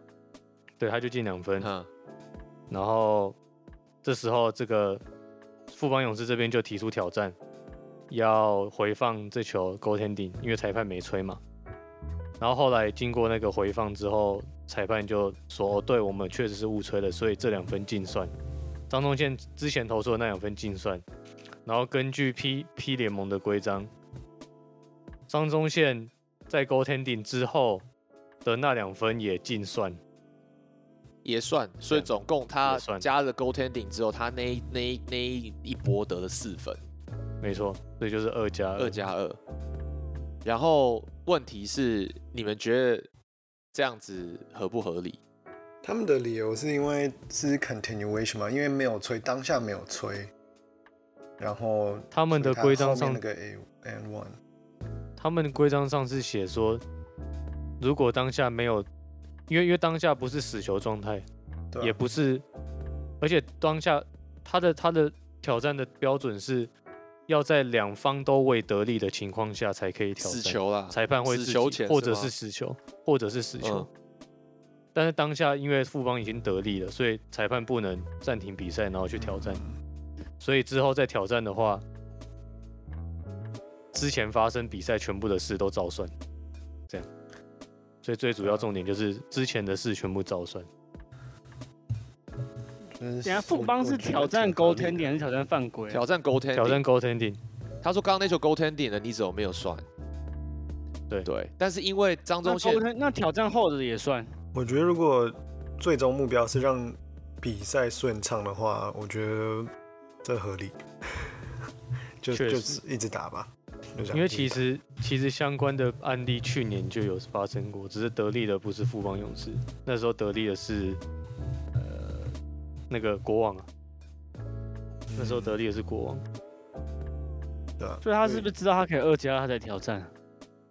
对他就进两分，嗯，然后这时候这个富邦勇士这边就提出挑战，要回放这球 goaltending，因为裁判没吹嘛。然后后来经过那个回放之后，裁判就说：“哦，对我们确实是误吹了，所以这两分净算。”张宗宪之前投出的那两分净算，然后根据 P P 联盟的规章，张宗宪在 goaltending 之后的那两分也净算。也算，所以总共他加了 goaltending 之后，他那那那一一波得了四分，没错，所以就是二加二加二。然后问题是，你们觉得这样子合不合理？他们的理由是因为是 continuation 嘛，因为没有吹，当下没有吹，然后他们的规章上那个 A and one，他们规章上是写说，如果当下没有，因为因为当下不是死球状态，对啊也不是，而且当下他的他的挑战的标准是要在两方都未得利的情况下才可以挑战，死球啦，裁判会自死球前或者是死球，或者是死球。嗯但是当下因为富邦已经得利了，所以裁判不能暂停比赛，然后去挑战。所以之后再挑战的话，之前发生比赛全部的事都照算，这样。所以最主要重点就是之前的事全部照算。等等下富邦是挑战 goaltending 还是挑战犯规啊？挑战 goaltending，挑战 goaltending，他说刚刚那球 goaltending 的你怎么没有算？对对，但是因为张那忠宪那挑战后的也算。我觉得如果最终目标是让比赛顺畅的话，我觉得这合理，就就是一直打吧。因为其实其实相关的案例去年就有发生过，只是得利的不是富邦勇士，那时候得利的是呃那个国王啊，那时候得力的是国王。对啊所以他是不是知道他可以二加，他在挑战？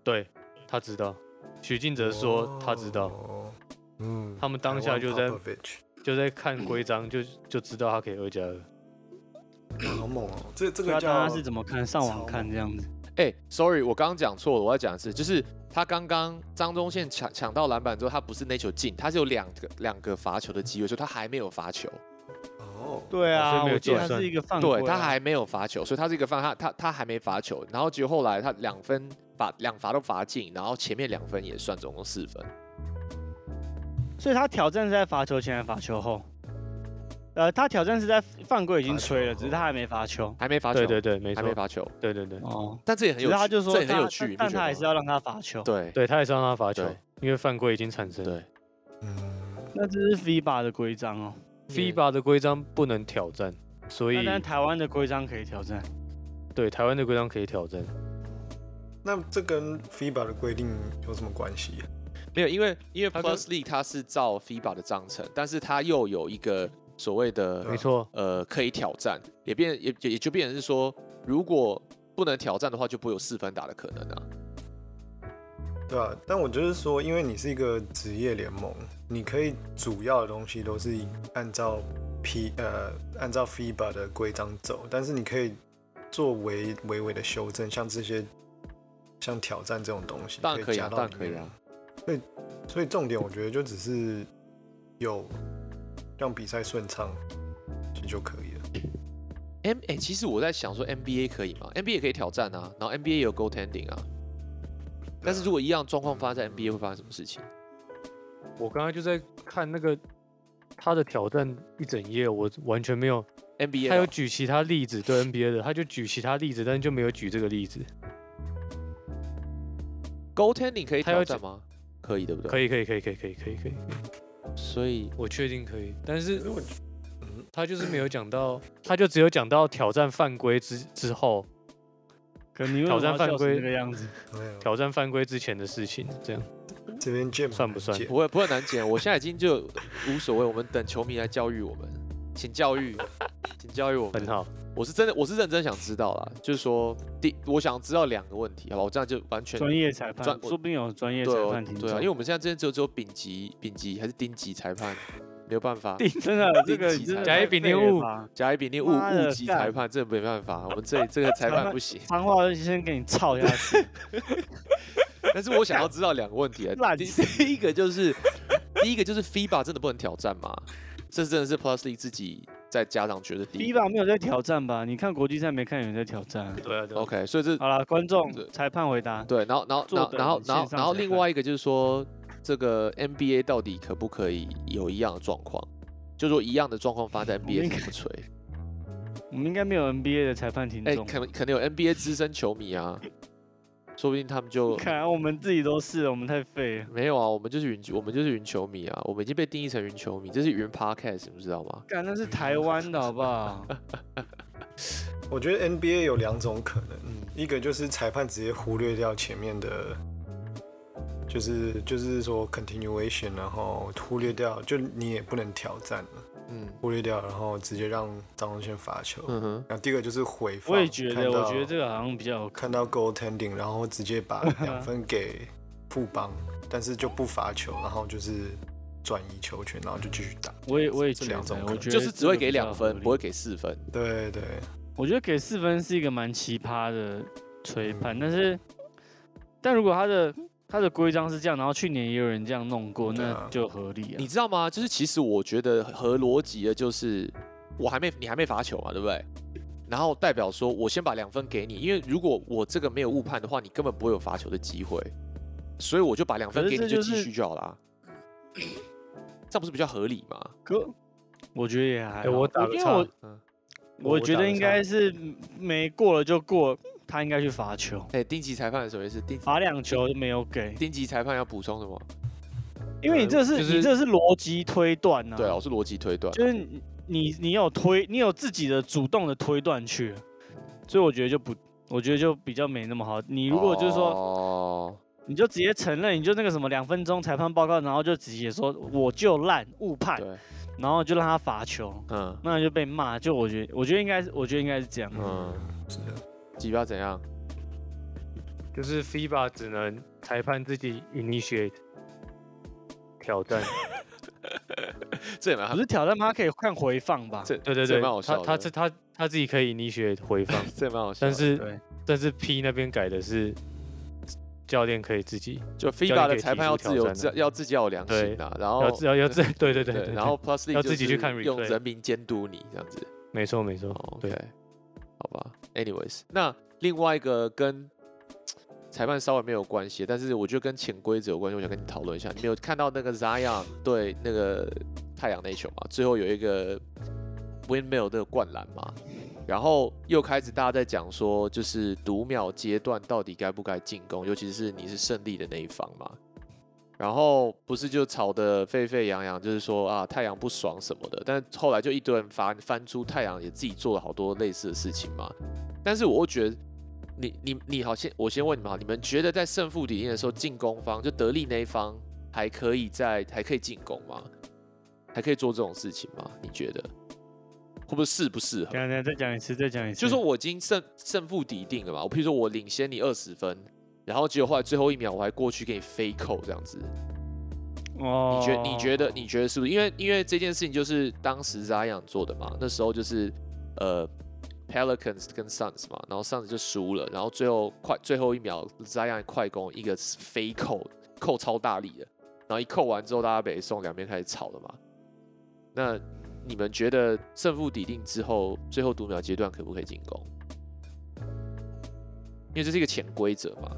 对他知道，许晋哲说他知道，哦嗯，他们当下就在就在看规章，就就知道他可以二加二。好猛哦！这这个叫大家是怎么看？上网看这样子。哎、s o r r y 我刚刚讲错了，我要讲的是，就是他刚刚张忠宪抢抢到篮板之后，他不是那球进，他是有两个两个罚球的机会，所以他还没有罚球，哦，对啊，我记得他是一个犯规啊。对他还没有罚球，所以他是一个犯，他他他还没罚球，然后结果后来他两分罚两罚都罚进，然后前面两分也算，总共四分。所以他挑战是在罚球前还是罚球后？呃，他挑战是在犯规已经吹了，只是他还没罚球。还没罚球，对对对，没错还没，罚球，对对对，哦，但这也很有趣，他就说这也很有趣，但他还是要让他罚球。对对他也是让他罚球，因为犯规已经产生。对，嗯，那这是 FIBA 的规章哦。FIBA 的规章不能挑战，所以但台湾的规章可以挑战。对台湾的规章可以挑战。那这跟 FIBA 的规定有什么关系啊？没有，因为因为他跟 Plus League 它是照 FIBA 的章程，但是它又有一个所谓的没错，呃可以挑战，也变也也也就变成是说，如果不能挑战的话，就不会有四分打的可能啊。对啊，但我就是说，因为你是一个职业联盟，你可以主要的东西都是按照 P 呃按照 FIBA 的规章走，但是你可以做微微微的修正，像这些像挑战这种东西，当然可以啊加到里面当然可以啊。所以所以重点我觉得就只是有让比赛顺畅，这就可以了。M 哎、其实我在想说 NBA 可以吗？NBA 也可以挑战啊，然后 NBA 也有 goaltending 啊。但是如果一样状况发生在 NBA 会发生什么事情？我刚刚就在看那个他的挑战一整页，我完全没有，NBA 他有的举其他例子，对 NBA 的，他就举其他例子，但是就没有举这个例子。goaltending 可以他有挑战吗？可以，对不对？可以，可以，可以，可以，可以，可以，可以，所以我确定可以，但是他就是没有讲到，他就只有讲到挑战犯规之之后，可你为挑战犯规那个样子，没有。挑战犯规之前的事情，这样。这边剪算不算？不会不会难剪，我现在已经就无所谓，我们等球迷来教育我们，请教育，请教育我们很。好。我是真的，我是认真想知道啦，就是说第我想知道两个问题，好吧？我这样就完全专业裁判说不定有专业裁判听对啊，因为我们现在这边只有只有丙级、丙级还是丁级裁判，没有办法。真的这个甲乙丙丁戊甲乙丙丁戊戊级干裁判，这没办法，我们这里这个裁判不行。脏话就先给你操下去。但是我想要知道两个问题啊，第一个就是第一个就是 FIBA 真的不能挑战吗？这真的是 Plus League 自己在家长觉得第一。FIBA 没有在挑战吧？你看国际赛没看有人在挑战啊。对啊，对啊 OK，所以这好了，观众裁判回答。对，然后然后然后然后然后然后另外一个就是说，这个 NBA 到底可不可以有一样的状况？就说一样的状况发生在 NBA 们怎么吹？我们应该没有 NBA 的裁判听哎、众。可能可能有 NBA 资深球迷啊，说不定他们就 看来我们自己都是，我们太废了。没有啊，我们就是云，我们就是云球迷啊，我们已经被定义成云球迷，这是云 Podcast，你们知道吗？干，那是台湾的好不好？我觉得 NBA 有两种可能，嗯一个就是裁判直接忽略掉前面的，就是就是说 continuation，然后忽略掉，就你也不能挑战了。嗯。忽略掉，然后直接让张宗宪罚球。嗯哼，然后第二个就是回放，我也觉得，我觉得这个好像比较看到 goaltending，然后直接把两 分给富邦，但是就不罚球，然后就是转移球权，然后就继续打。我也我也这觉得，两种我觉得就是只会给两分，不会给四分。对对，我觉得给四分是一个蛮奇葩的吹嗯。判，但是但如果他的他的规章是这样，然后去年也有人这样弄过，啊那就合理啊你。知道吗？就是其实我觉得合逻辑的，就是我还没你还没罚球嘛，对不对？然后代表说我先把两分给你，因为如果我这个没有误判的话，你根本不会有罚球的机会，所以我就把两分给你这就继续就好啦。这样不是比较合理吗？哥我觉得也还我打个岔因为我，嗯，我觉得应该是没过了就过，他应该去罚球，哎、定级裁判的时候也是？丁罚两球没有给，定级裁判要补充什么？因为你这是、就是你这是逻辑推断呐、对啊，我是逻辑推断。就是你你你有推，你有自己的主动的推断去，所以我觉得就不，我觉得就比较没那么好。你如果就是说，哦，你就直接承认，你就那个什么两分钟裁判报告，然后就直接说我就烂误判，对，然后就让他罚球，嗯那就被骂。就我觉得，我觉得应该是，我觉得应该是这样。嗯，是的，几标怎样？就是 FIBA 只能裁判自己 initiate 挑战，这也蛮不是挑战吗？他可以看回放吧？这对对对这也蛮好，笑的。他他他他自己可以 initiate 回放，这也蛮好笑的。但是对，但是 P 那边改的是教练可以自己就练 FIBA 可以的裁判要自由自挑战的要自己要有良心对的，然后要自要要自 对对对对，对，然后 Plus League 要自己去看用人民监督你这样子。没错没错哦，对 Anyways，那另外一个跟裁判稍微没有关系，但是我觉得跟潜规则有关系，我想跟你讨论一下。你没有看到那个 Zion 对那个太阳那球嘛？最后有一个 windmill 的灌篮嘛，然后又开始大家在讲说，就是读秒阶段到底该不该进攻，尤其是你是胜利的那一方嘛。然后不是就吵得沸沸扬扬，就是说啊太阳不爽什么的，但后来就一堆人翻翻出太阳也自己做了好多类似的事情嘛。但是我又觉得你你你好，先我先问你们好，你们觉得在胜负底定的时候，进攻方就得利那一方还可以在还可以进攻吗？还可以做这种事情吗？你觉得会不会适不适合？等等再讲一次，再讲一次。就说我已经胜胜负底定了嘛，我譬如说我领先你二十分，然后结果后来最后一秒我还过去给你飞扣这样子，哦，你觉你觉得你觉得是不是？因为因为这件事情就是当时 Zion 做的嘛，那时候就是呃 Pelicans 跟 Suns 嘛，然后 Suns 就输了，然后最后快最后一秒 Zion 快攻一个飞扣扣超大力的，然后一扣完之后大家北宋两边开始吵了嘛。那你们觉得胜负底定之后，最后读秒阶段可不可以进攻？因为这是一个潜规则嘛，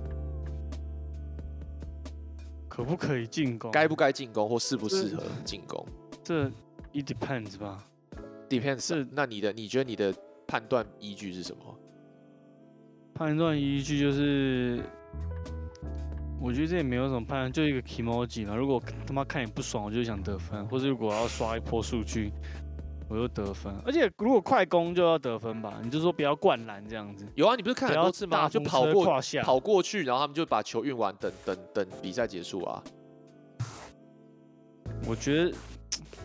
可不可以进攻？该不该进攻或适不适合进攻这 it depends 吧。，depends 是。那你的你觉得你的判断依据是什么？判断依据就是，我觉得这也没有什么判断，就一个 emoji 嘛。如果他妈看你不爽，我就想得分，或者如果要刷一波数据，我就得分。而且如果快攻就要得分吧，你就说不要灌篮这样子，有啊，你不是看很多次吗？就跑过跑过去，然后他们就把球运完，等等等比赛结束啊。我觉得。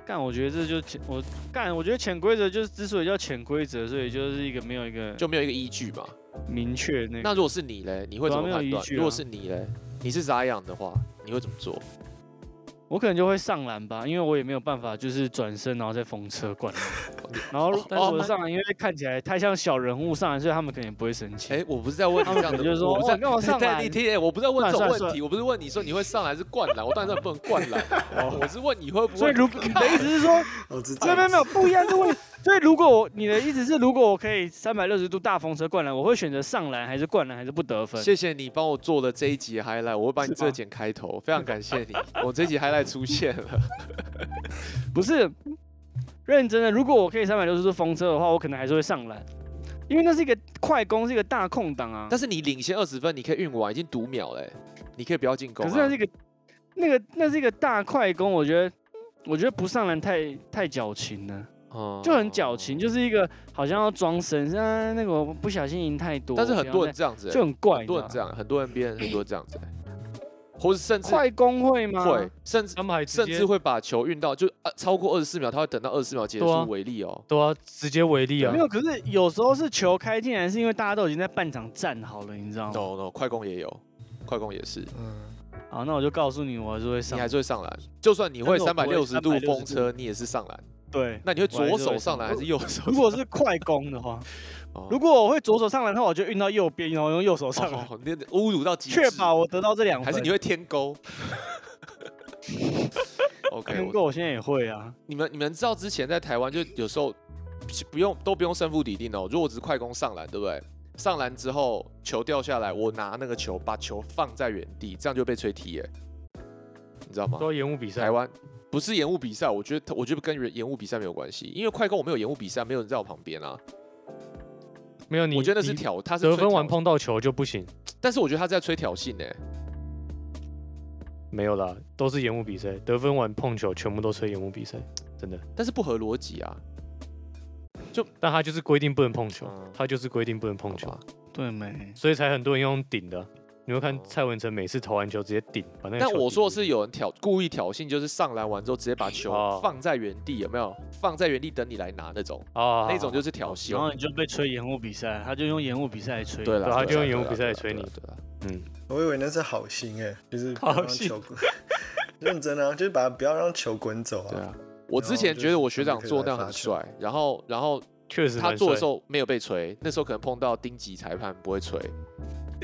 干，我觉得这就潜我干，我觉得潜规则就是之所以叫潜规则，所以就是一个没有一个就没有一个依据嘛。明确那个。那如果是你嘞，你会怎么判断？如果是你嘞，你是 Zion 的话，你会怎么做？我可能就会上篮吧，因为我也没有办法就是转身然后再封车灌篮。然后但是我上来因为看起来太像小人物上篮，所以他们肯定不会生气。哎、我不是在问你他们这样的，就说我不是哦干嘛上来你听，哎我不是在问这种问题，我不是问你说你会上来是灌篮，我当然不能灌篮，我是问你会不会。所以如你的意思是说，没有没有没有不一样，是问。所以如果我你的意思是，如果我可以三百六十度大风车灌篮，我会选择上篮还是灌篮还是不得分？谢谢你帮我做了这一集的 highlight，我会把你这剪开头，非常感谢你，我这集 highlight 出现了。不是认真的，如果我可以三百六十度风车的话，我可能还是会上篮，因为那是一个快攻，是一个大空档啊。但是你领先二十分，你可以运完，已经读秒嘞、你可以不要进攻、啊。可是那是一个那个那是一个大快攻，我觉得我觉得不上篮太太矫情了，哦就很矫情，就是一个好像要装神，啊那个我不小心赢太多。但是很多人这样子、欸，就很怪，很多人这样。很多人 NBA 人很多人这样子、欸。或者甚至快攻会吗？会，甚至他们还甚至会把球运到就呃超过二十四秒，他会等到二十四秒结束为例哦。对啊直接为例啊没。有，可是有时候是球开进来，是因为大家都已经在半场站好了，你知道吗？no no，快攻也有，快攻也是，嗯，好，那我就告诉你，我还是会上你还。是会上篮，就算你会三百六十度360风车，你也是上篮。对，那你会左手上篮还是右手？如果是快攻的话，哦如果我会左手上篮的话，我就运到右边，然后用右手上篮，哦，你侮辱到极致，确保我得到这两分。还是你会天勾？OK，我能够，我现在也会啊。你们你们知道之前在台湾就有时候不用都不用胜负底定哦，如果只是快攻上篮，对不对？上篮之后球掉下来，我拿那个球把球放在原地，这样就被吹踢耶，你知道吗？都要延误比赛台。湾不是延误比赛，我觉得我觉得跟延误比赛没有关系，因为快攻我没有延误比赛，没有人在我旁边啊。没有你，我觉得那是挑，他是得分完碰到球就不行。但是我觉得他在吹挑衅呢。没有啦，都是延误比赛，得分完碰球全部都吹延误比赛，真的。但是不合逻辑啊。就但他就是规定不能碰球嗯，他就是规定不能碰球对没？所以才很多人用顶的。你会看哦蔡文成每次投完球直接顶，把那个但我说的是有人挑故意挑衅，就是上篮完之后直接把球哦放在原地，有没有？放在原地等你来拿那种，啊，那种就是挑衅。然后你就被吹延误比赛，他就用延误比赛来吹。对了，对他就用啦延误比赛来吹你对啦对啦嗯，我以为那是好心哎、就是不让好心球滚，认真啊，就是把不要让球滚走啊。对啊。我之前觉得我学长做那样很帅，然后然后确实他做的帅时候没有被吹，那时候可能碰到丁级裁判不会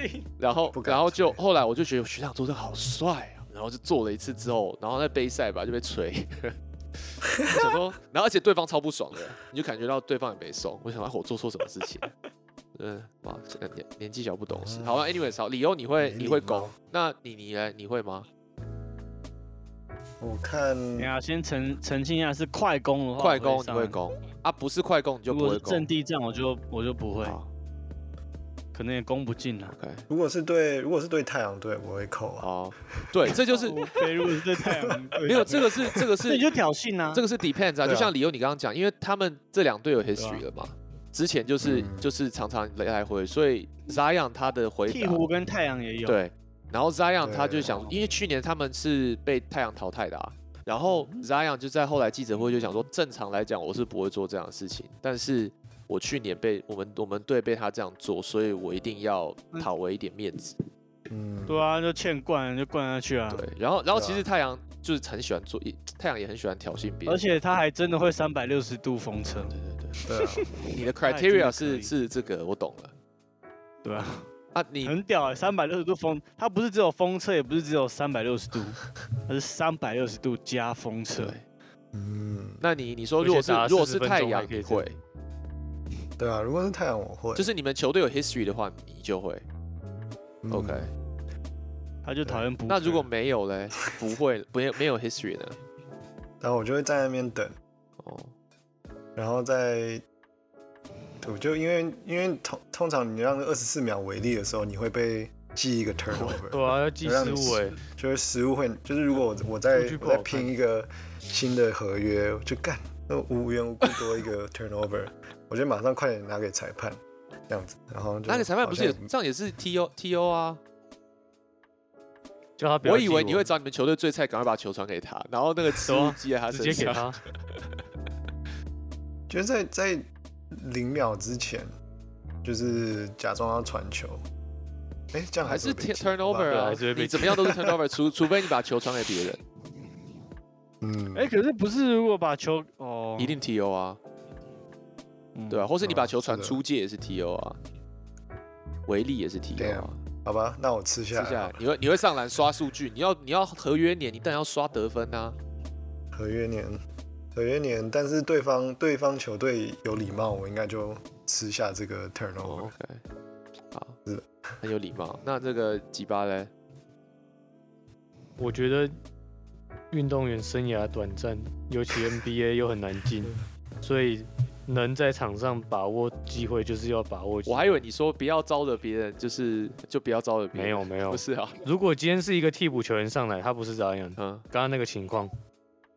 吹，然后然后就吹后来我就觉得学长做的好帅啊，然后就做了一次之后，然后在杯赛吧就被吹，我想说，然后而且对方超不爽的，你就感觉到对方也没送，我想到我做错什么事情，嗯，哇，年年纪小不懂事。好吧，anyways，好，理由你会你会攻，那你你呢？你会吗？我看等一下先澄澄清一下，是快攻的话，快攻。你会攻啊？不是快攻你就不会如果是阵攻。地战，我就我就不会，好可能也攻不进了。，OK，如果是对如果是对太阳队，我会扣啊。好，对，这就是对，如果是对太阳队，没有这个是这个是那你就挑衅啊。这个是 depends 啊，啊就像理由你刚刚讲，因为他们这两队有 history 了嘛，之前就是、嗯就是常常来来回，所以 Zion 他的回答鹈鹕跟太阳也有。，对，然后 Zion 他就想，因为去年他们是被太阳淘汰的啊，然后 Zion 就在后来记者会就讲说，正常来讲我是不会做这样的事情，但是我去年被我们我们队被他这样做，所以我一定要讨回一点面子。嗯，对啊，就欠灌就灌下去啊。对，然后然后其实太阳就是很喜欢做，太阳也很喜欢挑衅别人。而且他还真的会三百六十度风车，对对对。对啊，你的 criteria 是是这个，我懂了对啊？啊。你很屌哎，三百六十度风，它不是只有风车，也不是只有三百六十度，它是三百六十度加风车对。，嗯，那你你说如果是打如果是太阳，会，对啊，如果是太阳，我会。就是你们球队有 history 的话，你就会。嗯 OK，他就讨厌补。那如果没有嘞，不会，没有没有 history 呢？然后我就会在那边等，哦，然后再，我就因为因为通通常你让二十四秒为例的时候，你会被记一个 turnover，对啊，要记失误哎，就是失误会，就是如果我我在我在拼一个新的合约，就干那无缘无故多一个 turnover，我就马上快点拿给裁判，这样子，然后就那个裁判不是也这样也是 TO TO 啊？叫他不要记我以为你会找你们球队最菜，赶快把球传给他，然后那个失误对啊记在他直身。接给他，就是在在零秒之前，就是假装要传球，哎、这样还是会被 t- 记好吧 turnover 啊对还是会，被你怎么样都是 turnover，除 除非你把球传给别人，嗯，哎，可是不是如果把球哦，一定 TO 啊，嗯对啊，或是你把哦球传出界也是 TO 啊，维利也是 TO 啊好吧，那我吃吃下来好了，下来你会你会上篮刷数据，你要你要合约年，你当然要刷得分啊。合约年，合约年，但是对方对方球队有礼貌，我应该就吃下这个 turnover。好是的，很有礼貌。那这个吉巴嘞？我觉得运动员生涯短暂，尤其 NBA 又很难进，所以能在场上把握机会，就是要把握。我还以为你说不要招惹别人，就是就不要招惹别人。没有没有不，是啊，如果今天是一个替补球员上来，他不是这样，嗯，刚刚那个情况，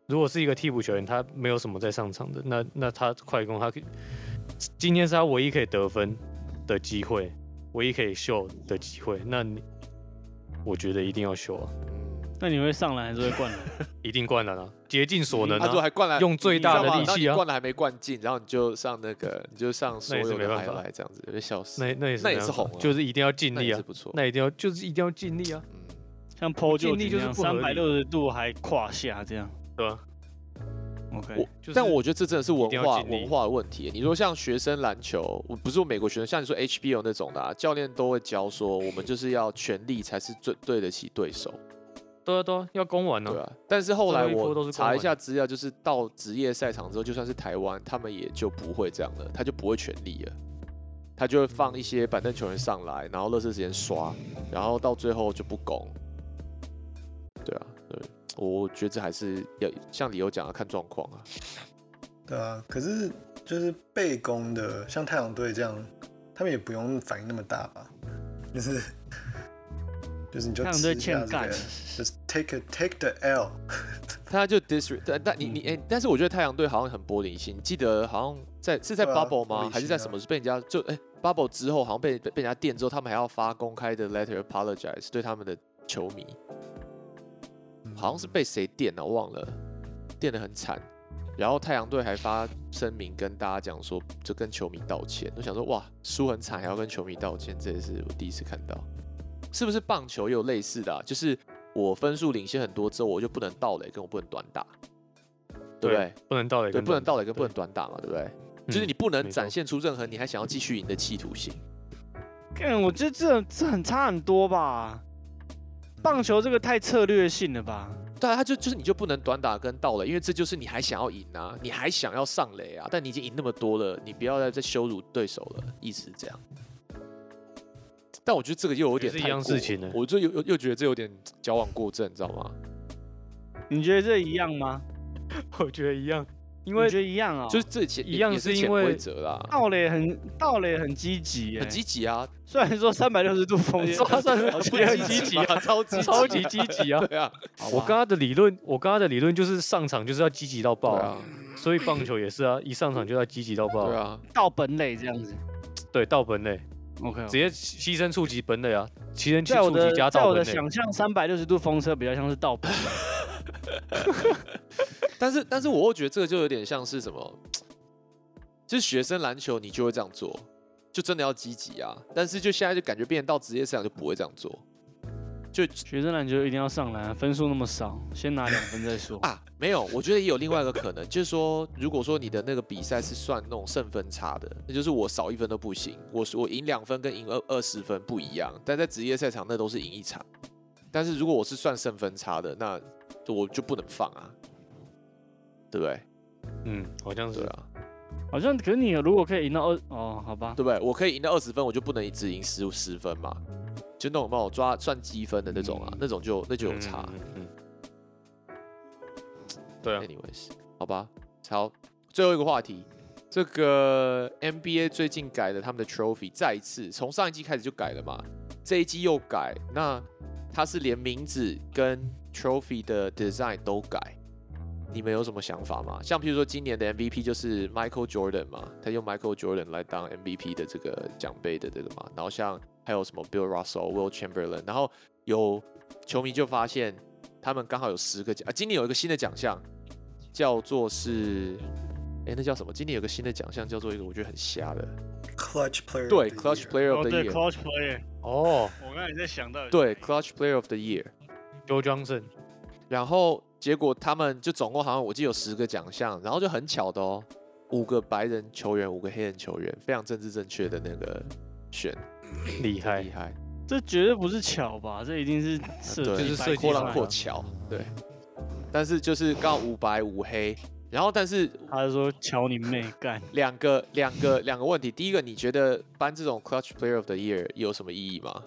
如果是一个替补球员，他没有什么在上场的，那那他快攻，他可以今天是他唯一可以得分的机会，唯一可以秀的机会，那你我觉得一定要秀啊。嗯那你会上篮还是会灌篮？一定灌篮啊，竭尽所能他说啊。还灌篮，用最大的力气灌篮还没灌进，然后你就上那个，你就上所有的没办法 highlight 这样子，有点笑死。那那也是那也是红啊就是一定要尽力啊不错。那一定要就是一定要尽力啊，嗯，像 PO 尽力就是三百六十度还胯下这样对吧？，OK，我就是但我觉得这真的是文化文化的问题。你说像学生篮球，我不是说美国学生，像你说 HBO 那种的、啊，教练都会教说，我们就是要全力才是最对得起对手，对啊对啊，要攻完呢。对啊。但是后来我查一下资料，就是到职业赛场之后，就算是台湾，他们也就不会这样了，他就不会全力了。他就会放一些板凳球员上来，然后热身时间刷，然后到最后就不攻。对啊，对，我觉得这还是要像理由讲的，看状况啊。对啊，可是就是被攻的，像太阳队这样，他们也不用反应那么大吧？就是就是你就太阳队吃下欠干这个，就是 take a, take the L。他就 disre，但但你你嗯哎、但是我觉得太阳队好像很玻璃心，记得好像在是在 bubble 吗？还是在什么是被人家就哎、bubble 之后好像被被被人家电之后，他们还要发公开的 letter apologize 对他们的球迷，好像是被谁电了、我忘了，电的很惨。然后太阳队还发声明跟大家讲说，就跟球迷道歉。我想说，哇，输很惨还要跟球迷道歉，这也是我第一次看到。是不是棒球也有类似的、啊？就是我分数领先很多之后，我就不能倒垒，跟我不能短打，对不对？不能倒垒对，跟不能倒垒对跟不能短打嘛，对不对？就是嗯你不能展现出任何你还想要继续赢的企图心。嗯，我觉得这这很差很多吧。棒球这个太策略性了吧？对啊，他就就是你就不能短打跟倒垒，因为这就是你还想要赢啊，你还想要上垒啊，但你已经赢那么多了，你不要再再羞辱对手了，意思是这样。但我觉得这个又有点也是一样事情呢我就又又又觉得这有点矫枉过正，你知道吗？你觉得这一样吗？我觉得一样，因为因觉得一样啊、就是这潜一样也是潜是因为规则啦，道垒很道垒很积极，很积极啊，虽然说三百六十度风也车，算很积极啊，超级超级积极啊。对啊，我跟他的理论，我跟他的理论就是上场就是要积极到爆啊，啊，所以棒球也是啊，一上场就要积极到爆对，啊，到本垒这样子。对，到本垒 OK，直接牺牲触及本垒啊，牺牲在我触及的在我的想象，三百六十度风车比较像是倒本垒。但是但是我又觉得这个就有点像是什么，就是学生篮球你就会这样做，就真的要积极啊。但是就现在就感觉变成到职业赛场就不会这样做，就学生篮球一定要上篮，分数那么少，先拿两分再说。啊没有，我觉得也有另外一个可能，就是说如果说你的那个比赛是算那种胜分差的，那就是我少一分都不行，我我赢两分跟赢二二十分不一样，但在职业赛场那都是赢一场。但是如果我是算胜分差的，那我就不能放啊，对不对？嗯，好像是对啊。好像，可是你如果可以赢到二，哦，好吧，对不对？我可以赢到二十分，我就不能只赢十十分嘛？就那种帮我抓算积分的那种啊，那种就那就有差。嗯嗯嗯对啊，Anyways，好吧，好，最后一个话题，这个 NBA 最近改了他们的 trophy，再一次从上一季开始就改了嘛，这一季又改，那它是连名字跟 trophy 的 design 都改。你们有什么想法吗？像譬如说今年的 MVP 就是 Michael Jordan 嘛，他用 Michael Jordan 来当 MVP 的这个奖杯的这个嘛，然后像还有什么 Bill Russell、Will Chamberlain，然后有球迷就发现他们刚好有十个奖啊，今年有一个新的奖项叫做是，哎，那叫什么？今年有个新的奖项叫做一个我觉得很瞎的，Clutch player，对，Clutch Player 哦 of the Player，哦。我刚才在想到对，Clutch Player of the Year，，Joe Johnson，然后结果他们就总共好像我记得有十个奖项，然后就很巧的哦，五个白人球员，五个黑人球员，非常政治正确的那个选，厉害厉，害，这绝对不是巧吧？这一定是设对计就是设计阔浪上来的阔巧，对，但是就是刚好五白五黑，然后但是他就说瞧你妹干，两个两个两个问题，第一个你觉得颁这种 Clutch Player of the Year 有什么意义吗？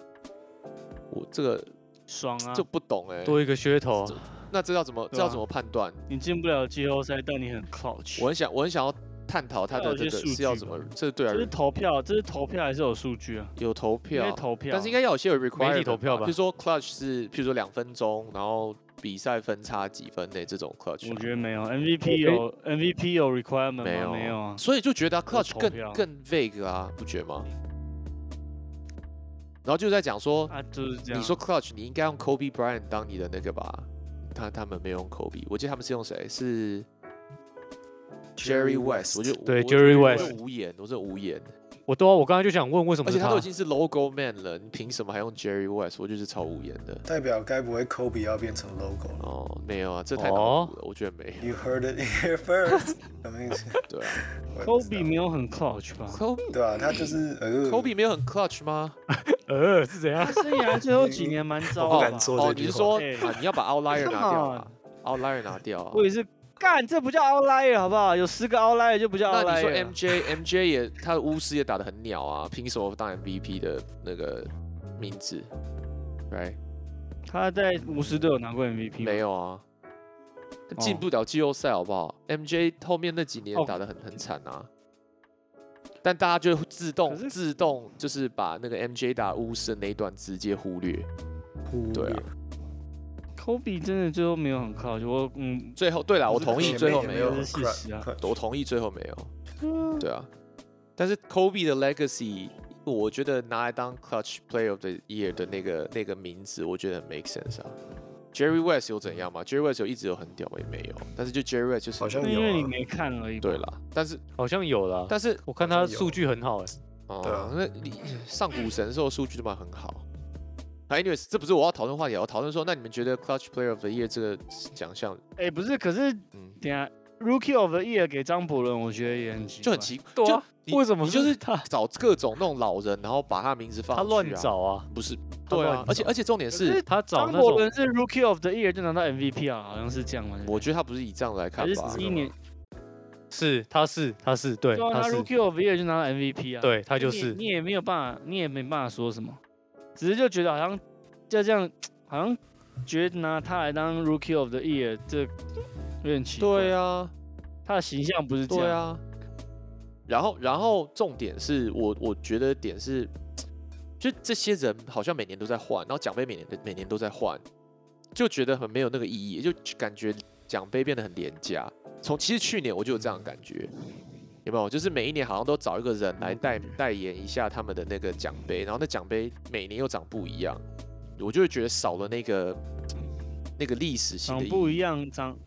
我这个爽啊这！不懂哎、多一个噱头啊，那这要怎么这要怎么判断？你进不了季后赛，但你很 clutch。我很想我很想要探讨他的这个是要怎么，这对啊这是投票，这是投票还是有数据啊？有投票，投票，但是应该要有些有 requirement 投票吧比如说 Clutch 是，譬如说两分钟，然后比赛分差几分内这种 Clutch，、啊、我觉得没有 MVP 有 MVP 有 requirement 吗？没有没有啊。所以就觉得 Clutch 更更 vague 啊，不觉得吗？然后就在讲说，啊，就是这样。你说 Clutch，你应该用 Kobe Bryant 当你的那个吧？他他们没有用 Kobe，我记得他们是用谁？是 Jerry West。我就对 Jerry West 就无言，我是无言。我都啊，我刚才就想问为什么而且他都已经是 Logo Man 了，你凭什么还用 Jerry West？我就是超无言的。代表该不会 Kobe 要变成 logo 了哦，没有啊，这太脑哦补了，我觉得没有。？You heard it here first 什么意思？对啊 Kobe 没有很 clutch 吧？，Kobe 对啊，他就是呃 Kobe 没有很 clutch 吗？呃是怎样他？生涯最后几年蛮糟我不的。哦，敢说这句你是说话啊，你要把 outlier 拿掉啊？outlier 拿掉啊？我也是干，这不叫 outlier 好不好？有十个 outlier 就不叫那 outlier。你说 MJ MJ 也他的巫师也打得很鸟啊，凭什么当 MVP 的那个名字？Right？他在巫师都有拿过 MVP 吗没有啊，进不了季后赛好不好？MJ 后面那几年哦打得很很惨啊，但大家就会自动自动就是把那个 MJ 打巫师的那一段直接忽略。忽对啊略 Kobe 真的最后没有很 clutch，我嗯，最后对了，我同意最后没有我同意最后没有。嗯对啊，但是 Kobe 的 legacy，我觉得拿来当 Clutch Player of the Year 的那个那个名字，我觉得很 make sense 啊。Jerry West 有怎样吗？Jerry West 有一直有很屌，我也没有。但是就 Jerry West 就是好像那有啊因为你没看而已。对，啦，但是好像有啦，但是我看他数据很好哎。对啊哦，那你上古神兽数据都蛮很好。啊 Anyways，这不是我要讨论话题，我要讨论说，那你们觉得 Clutch Player of the Year 这个奖项，哎，不是，可是嗯，等下 Rookie of the Year 给张伯伦，我觉得也很奇怪，就很奇 怪，啊就为什么就是他找各种那种老人，然后把他名字放他乱找啊？不是？对啊而且而且重点是是，他找张那种伯伦是 Rookie of the Year 就拿到 MVP 啊，好像是这样嘛？对不对我觉得他不是以这样来看还是吧。一年，是他是他是对对啊，他 Rookie of the Year 就拿到 MVP 啊，对他就是你也没有办法，你也没办法说什么，只是就觉得好像就这样，好像觉得拿他来当 Rookie of the Year 这有点奇怪。对啊，他的形象不是这样。对啊。然后，然后重点是我我觉得点是，就这些人好像每年都在换，然后奖杯每年的每年都在换，就觉得很没有那个意义，就感觉奖杯变得很廉价。从其实去年我就有这样的感觉，有没有？就是每一年好像都找一个人来代代言一下他们的那个奖杯，然后那奖杯每年又长不一样，我就会觉得少了那个 那个历史性的。长不一样，长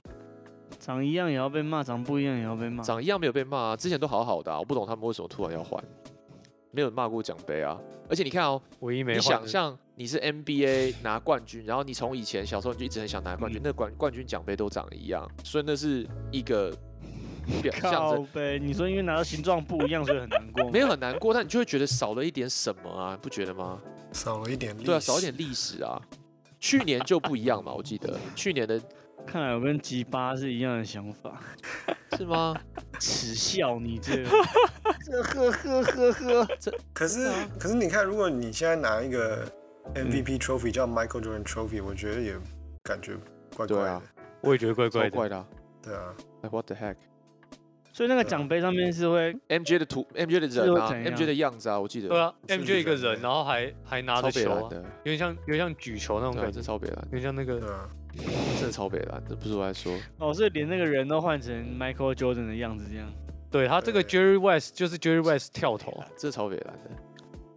长一样也要被骂，长不一样也要被骂。长一样没有被骂啊，之前都好好的、啊，我不懂他们为什么突然要换，没有骂过奖杯啊。而且你看哦，你唯一没你想象你是 NBA 拿冠军，然后你从以前小时候你就一直很想拿冠军，嗯那冠冠军奖杯都长一样，所以那是一个表象靠征，呗，你说因为拿到形状不一样，所以很难过？没有很难过，但你就会觉得少了一点什么啊，不觉得吗？少了一点历史，对啊，少一点历史啊。去年就不一样嘛，我记得去年的 看来我跟吉巴是一样的想法。是吗？耻笑你这呵呵呵呵。可是啊可是你看，如果你现在拿一个嗯 MVP trophy 叫 Michael Jordan trophy，我觉得也感觉怪怪的对啊。我也觉得怪怪的。超怪的、啊。对啊，Like what the heck？所以那个奖杯上面是会 MJ 的图，MJ 的人啊是会怎样，MJ 的样子啊，我记得。对啊，MJ 一个人，然后还还拿着球啊，超北蓝的，有点像有点像举球那种对啊，感觉，这超北蓝，有点像那个对啊，真的超北蓝这，不是我在说。哦，所以连那个人都换成 Michael Jordan 的样子这样。对他这个对 Jerry West 就是 Jerry West 跳投，这超北蓝的。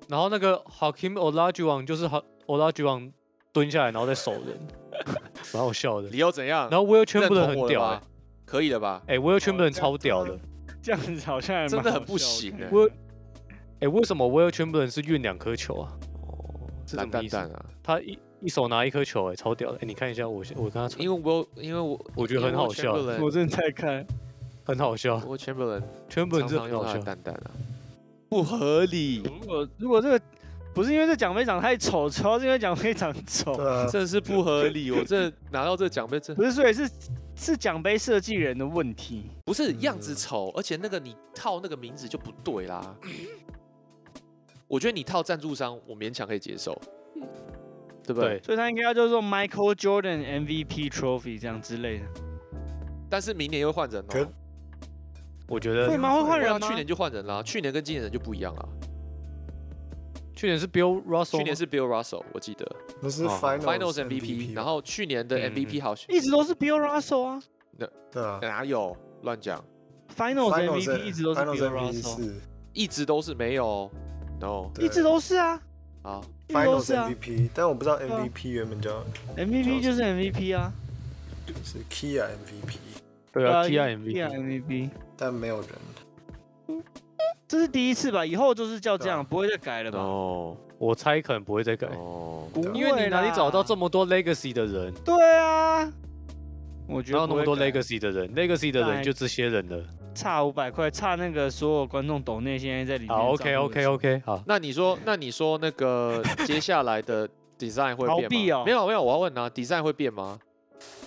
然后那个 Hakim Olajuwon 就是 Ha- Olajuwon 蹲下来然后再守人，蛮好笑的。你要怎样？然后 Will 认 Chamberlain 同我了很屌？可以了吧？哎、w i l l Chamberlain 超屌的。这样子好像还真的很不行哎。Will 哎、为什么 Will Chamberlain 是运两颗球啊？哦，是蓝什么意思蛋蛋啊！他一一手拿一颗球哎、超屌的。哎、你看一下我我跟他传因为我因为我我觉得很好笑我正在看，很好笑我 Chamberlain，Chamberlain 常真的很好笑常用他的。蛋蛋啊，不合理，如果如果这个不是因为这奖杯长太丑，主要是因为奖杯长丑，对啊，真的是不合理。我这拿到这奖杯，真不是，所以是是奖杯设计人的问题。不是样子丑，而且那个你套那个名字就不对啦。我觉得你套赞助商，我勉强可以接受，对不对？所以他应该要叫做 Michael Jordan MVP Trophy 这样之类的。但是明年又会换人了哦。我觉得会吗？会换人吗？去年就换人啦，去年跟今年人就不一样了。去年是 Bill Russell，去年是 Bill Russell，我记得那是哦 Finals MVP，然后去年的嗯 MVP 好像一直都是 Bill Russell 啊对啊哪有乱讲，，Finals MVP 一直都是 Bill Russell，一直都是没有，no，一直都是啊。好，一直都是 Finals 啊 MVP，但我不知道啊 MVP 原本叫，MVP 就是 MVP 啊，是 Kia MVP，对啊 Kia MVP，MVP，但没有人。这是第一次吧？以后就是叫这样，不会再改了吧？哦我猜可能不会再改，哦，不因为你哪里找到啦这么多 Legacy 的人？对啊，我觉得哪有那么多 Legacy 的人？Legacy 的哎人就这些人了。差五百块，差那个所有观众抖内现在在里面。好，OK OK OK，好，那你说，那你说那个接下来的 design 会逃变吗？哦没有没有，我要问啊，design 会变吗？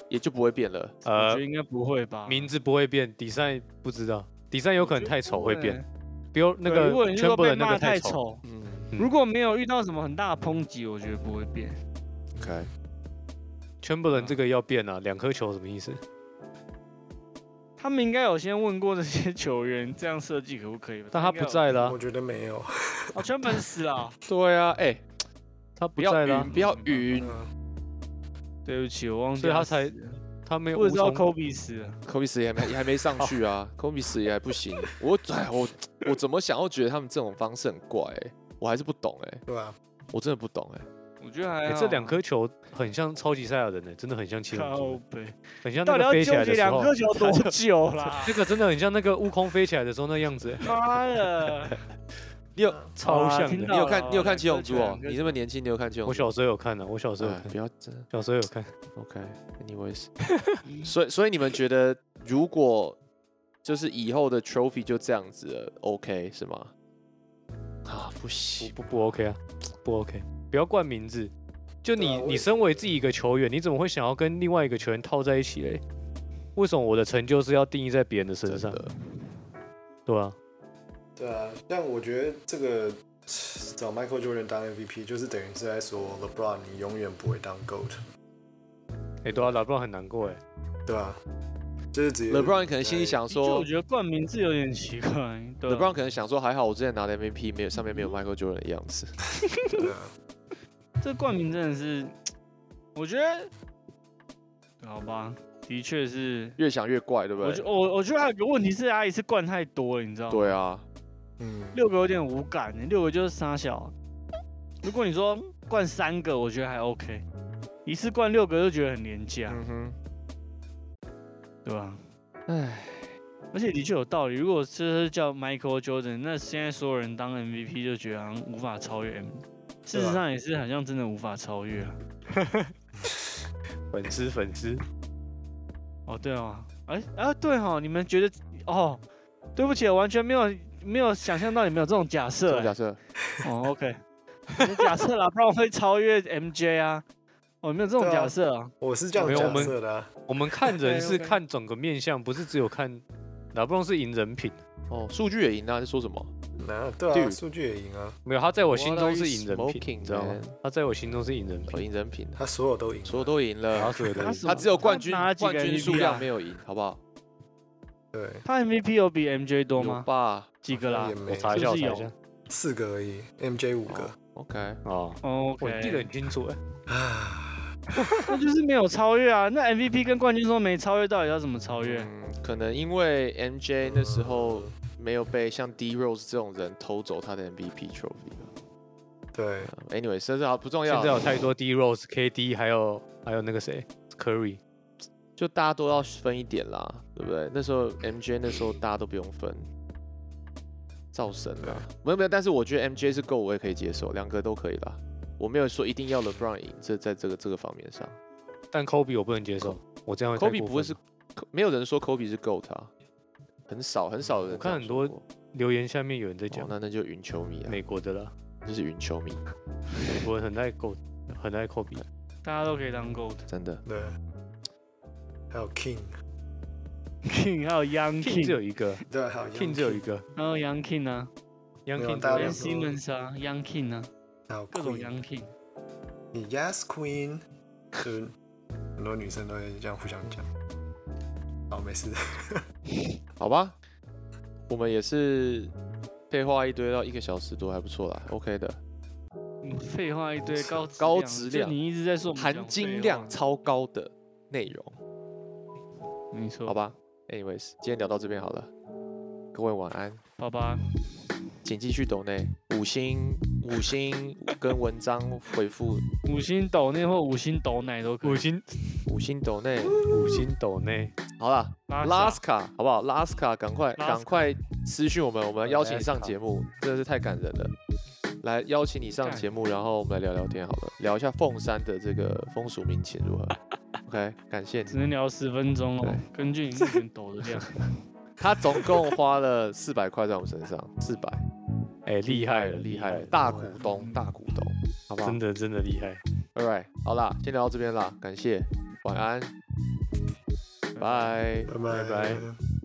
也就不会变了。我觉呃得，应该不会吧？名字不会变，design 不知道，design 有可能太丑会变，比如那个如果你是说个，太丑，如果没有遇到什么很大的抨击，我觉得不会变。，OK，Chamberlain 这个要变啊，两颗球什么意思？他们应该有先问过这些球员，这样设计可不可以吧？但他不在了啊我，觉得没有。哦，全本死了哦。对啊，哎，他不在了啊，，不要晕。嗯，对不起，我忘记所以他才他没有无不知道从 Kobe 死了。科比死也还没也还没上去啊，科比死也还不行。我哎我我怎么想都觉得他们这种方式很怪哎，我还是不懂哎，对啊？我真的不懂哎。我觉得还这两颗球很像超级赛亚人呢，真的很像七龙靠珠，背，很像到底要那个飞起来的时候，颗球多久啦？这个真的很像那个悟空飞起来的时候那样子，妈的！你有超像你有看你有看七龙珠哦你这么年轻，你有看七龙珠？我小时候有看的，我小时候有看，哎不要真的小时候有看。OK，anyways，所以所以你们觉得如果就是以后的 trophy 就这样子了，OK 是吗？啊，不不行，不不 OK 啊，不 OK，不要冠名字。就你、你身为自己一个球员，你怎么会想要跟另外一个球员套在一起嘞？为什么我的成就是要定义在别人的身上？对啊，对啊，但我觉得这个找 Michael Jordan 当 MVP，就是等于是在说 LeBron 你永远不会当 GOAT，哎、对啊，老布朗很难过哎。对啊？就是直接 LeBron 可能心里想说就我觉得冠名字有点奇怪。，LeBron 可能想说，还好我之前拿的 MVP 没有上面没有 Michael Jordan 的样子。对啊，这冠名真的是，我觉得，好吧，的确是。越想越怪，对不我觉对？我我觉得还有个问题是，阿姨是灌太多了，你知道吗？对啊，嗯，六个有点无感，六个就是傻小。如果你说灌三个，我觉得还 OK，一次灌六个就觉得很廉价，嗯哼，对吧？唉，而且的确有道理。如果这是叫 Michael Jordan，那现在所有人当 MVP 就觉得好像无法超越 M，事实上也是好像真的无法超越啊。粉丝粉丝，哦，对哦，哎啊，对哦，你们觉得哦？对不起，我完全没有没有想象到你们有这种假设、假设，哦，OK，你假设啦，不然我会超越 MJ 啊。哦，没有这种假设啊？我是这样假没有我们设的啊，我们看人是看整个面相，不是只有看老布朗是赢人品。哦，数据也赢啊，在说什么？那对啊，Dude 数据也赢啊，没有，他在我心中是赢人品知道吗 man？？他在我心中是赢人哦，品，赢人品，他所有都赢，所有都赢了，他所有的赢他他只有冠军他拿了几个冠军数量啊没有赢，好不好？对，他 MVP 有比 MJ 多有吗？吧几个啦也？没我查一下，是不是有查一下。四个而已，MJ 五个，？OK，哦，哦我记得，OK，很清楚哎。啊，那就是没有超越啊。那 MVP 跟冠军说没超越，到底要怎么超越？嗯，可能因为 MJ 那时候没有被像 D Rose 这种人偷走他的 MVP trophy 吧。对，Anyway，甚至好不重要现在，有太多 D Rose、KD，还有还有那个谁 Curry，就大家都要分一点啦，对不对？那时候 MJ 那时候大家都不用分，造神啦，没有没有，但是我觉得 MJ 是够，我也可以接受，两个都可以啦。我没有说一定要 LeBron 赢，这在这个这个方面上。但 Kobe 我不能接受，我这样会，Kobe 不会是没有人说 Kobe 是 GOAT 啊，很少很少人我看很多留言下面有人在哦讲那那就云球迷啊，美国的啦，就是云球迷，美国人很爱 Go，很爱 Kobe，大家都可以当 GOAT。真的。对，还有 King，King 还有 Young King 只有一个。对，还有，King 只有一个。还有 Young King 呢，Young King 大家 Simmons 啊，Young King 呢，还有各种 Young King。你 Yes Queen，就是很多女生都会这样互相讲。好，没事。好吧，我们也是废话一堆到一个小时多，还不错啦，OK 的，嗯废话一堆，高高质量你一直在说含金量超高的内容，没错，好，吧？Anyways，今天聊到这边好了，各位晚安。拜拜。请继续抖内五星五星跟文章回复 五星抖内或五星抖奶都可以。五星五星抖内。五星抖内，好了，拉斯卡好不好？拉斯卡，赶快赶快私讯我们，我们邀请你上节目，真的是太感人了。来邀请你上节目，然后我们来聊聊天好了，聊一下凤山的这个风俗民情如何？OK，感谢你。只能聊十分钟哦，根据你目前抖的量。他总共花了四百块在我们身上，四百，哎，厉害了，厉害了，了，大股东，大股东，好不好真的真的厉害。？All right，好啦，先聊到这边啦，感谢，晚安，拜。拜拜拜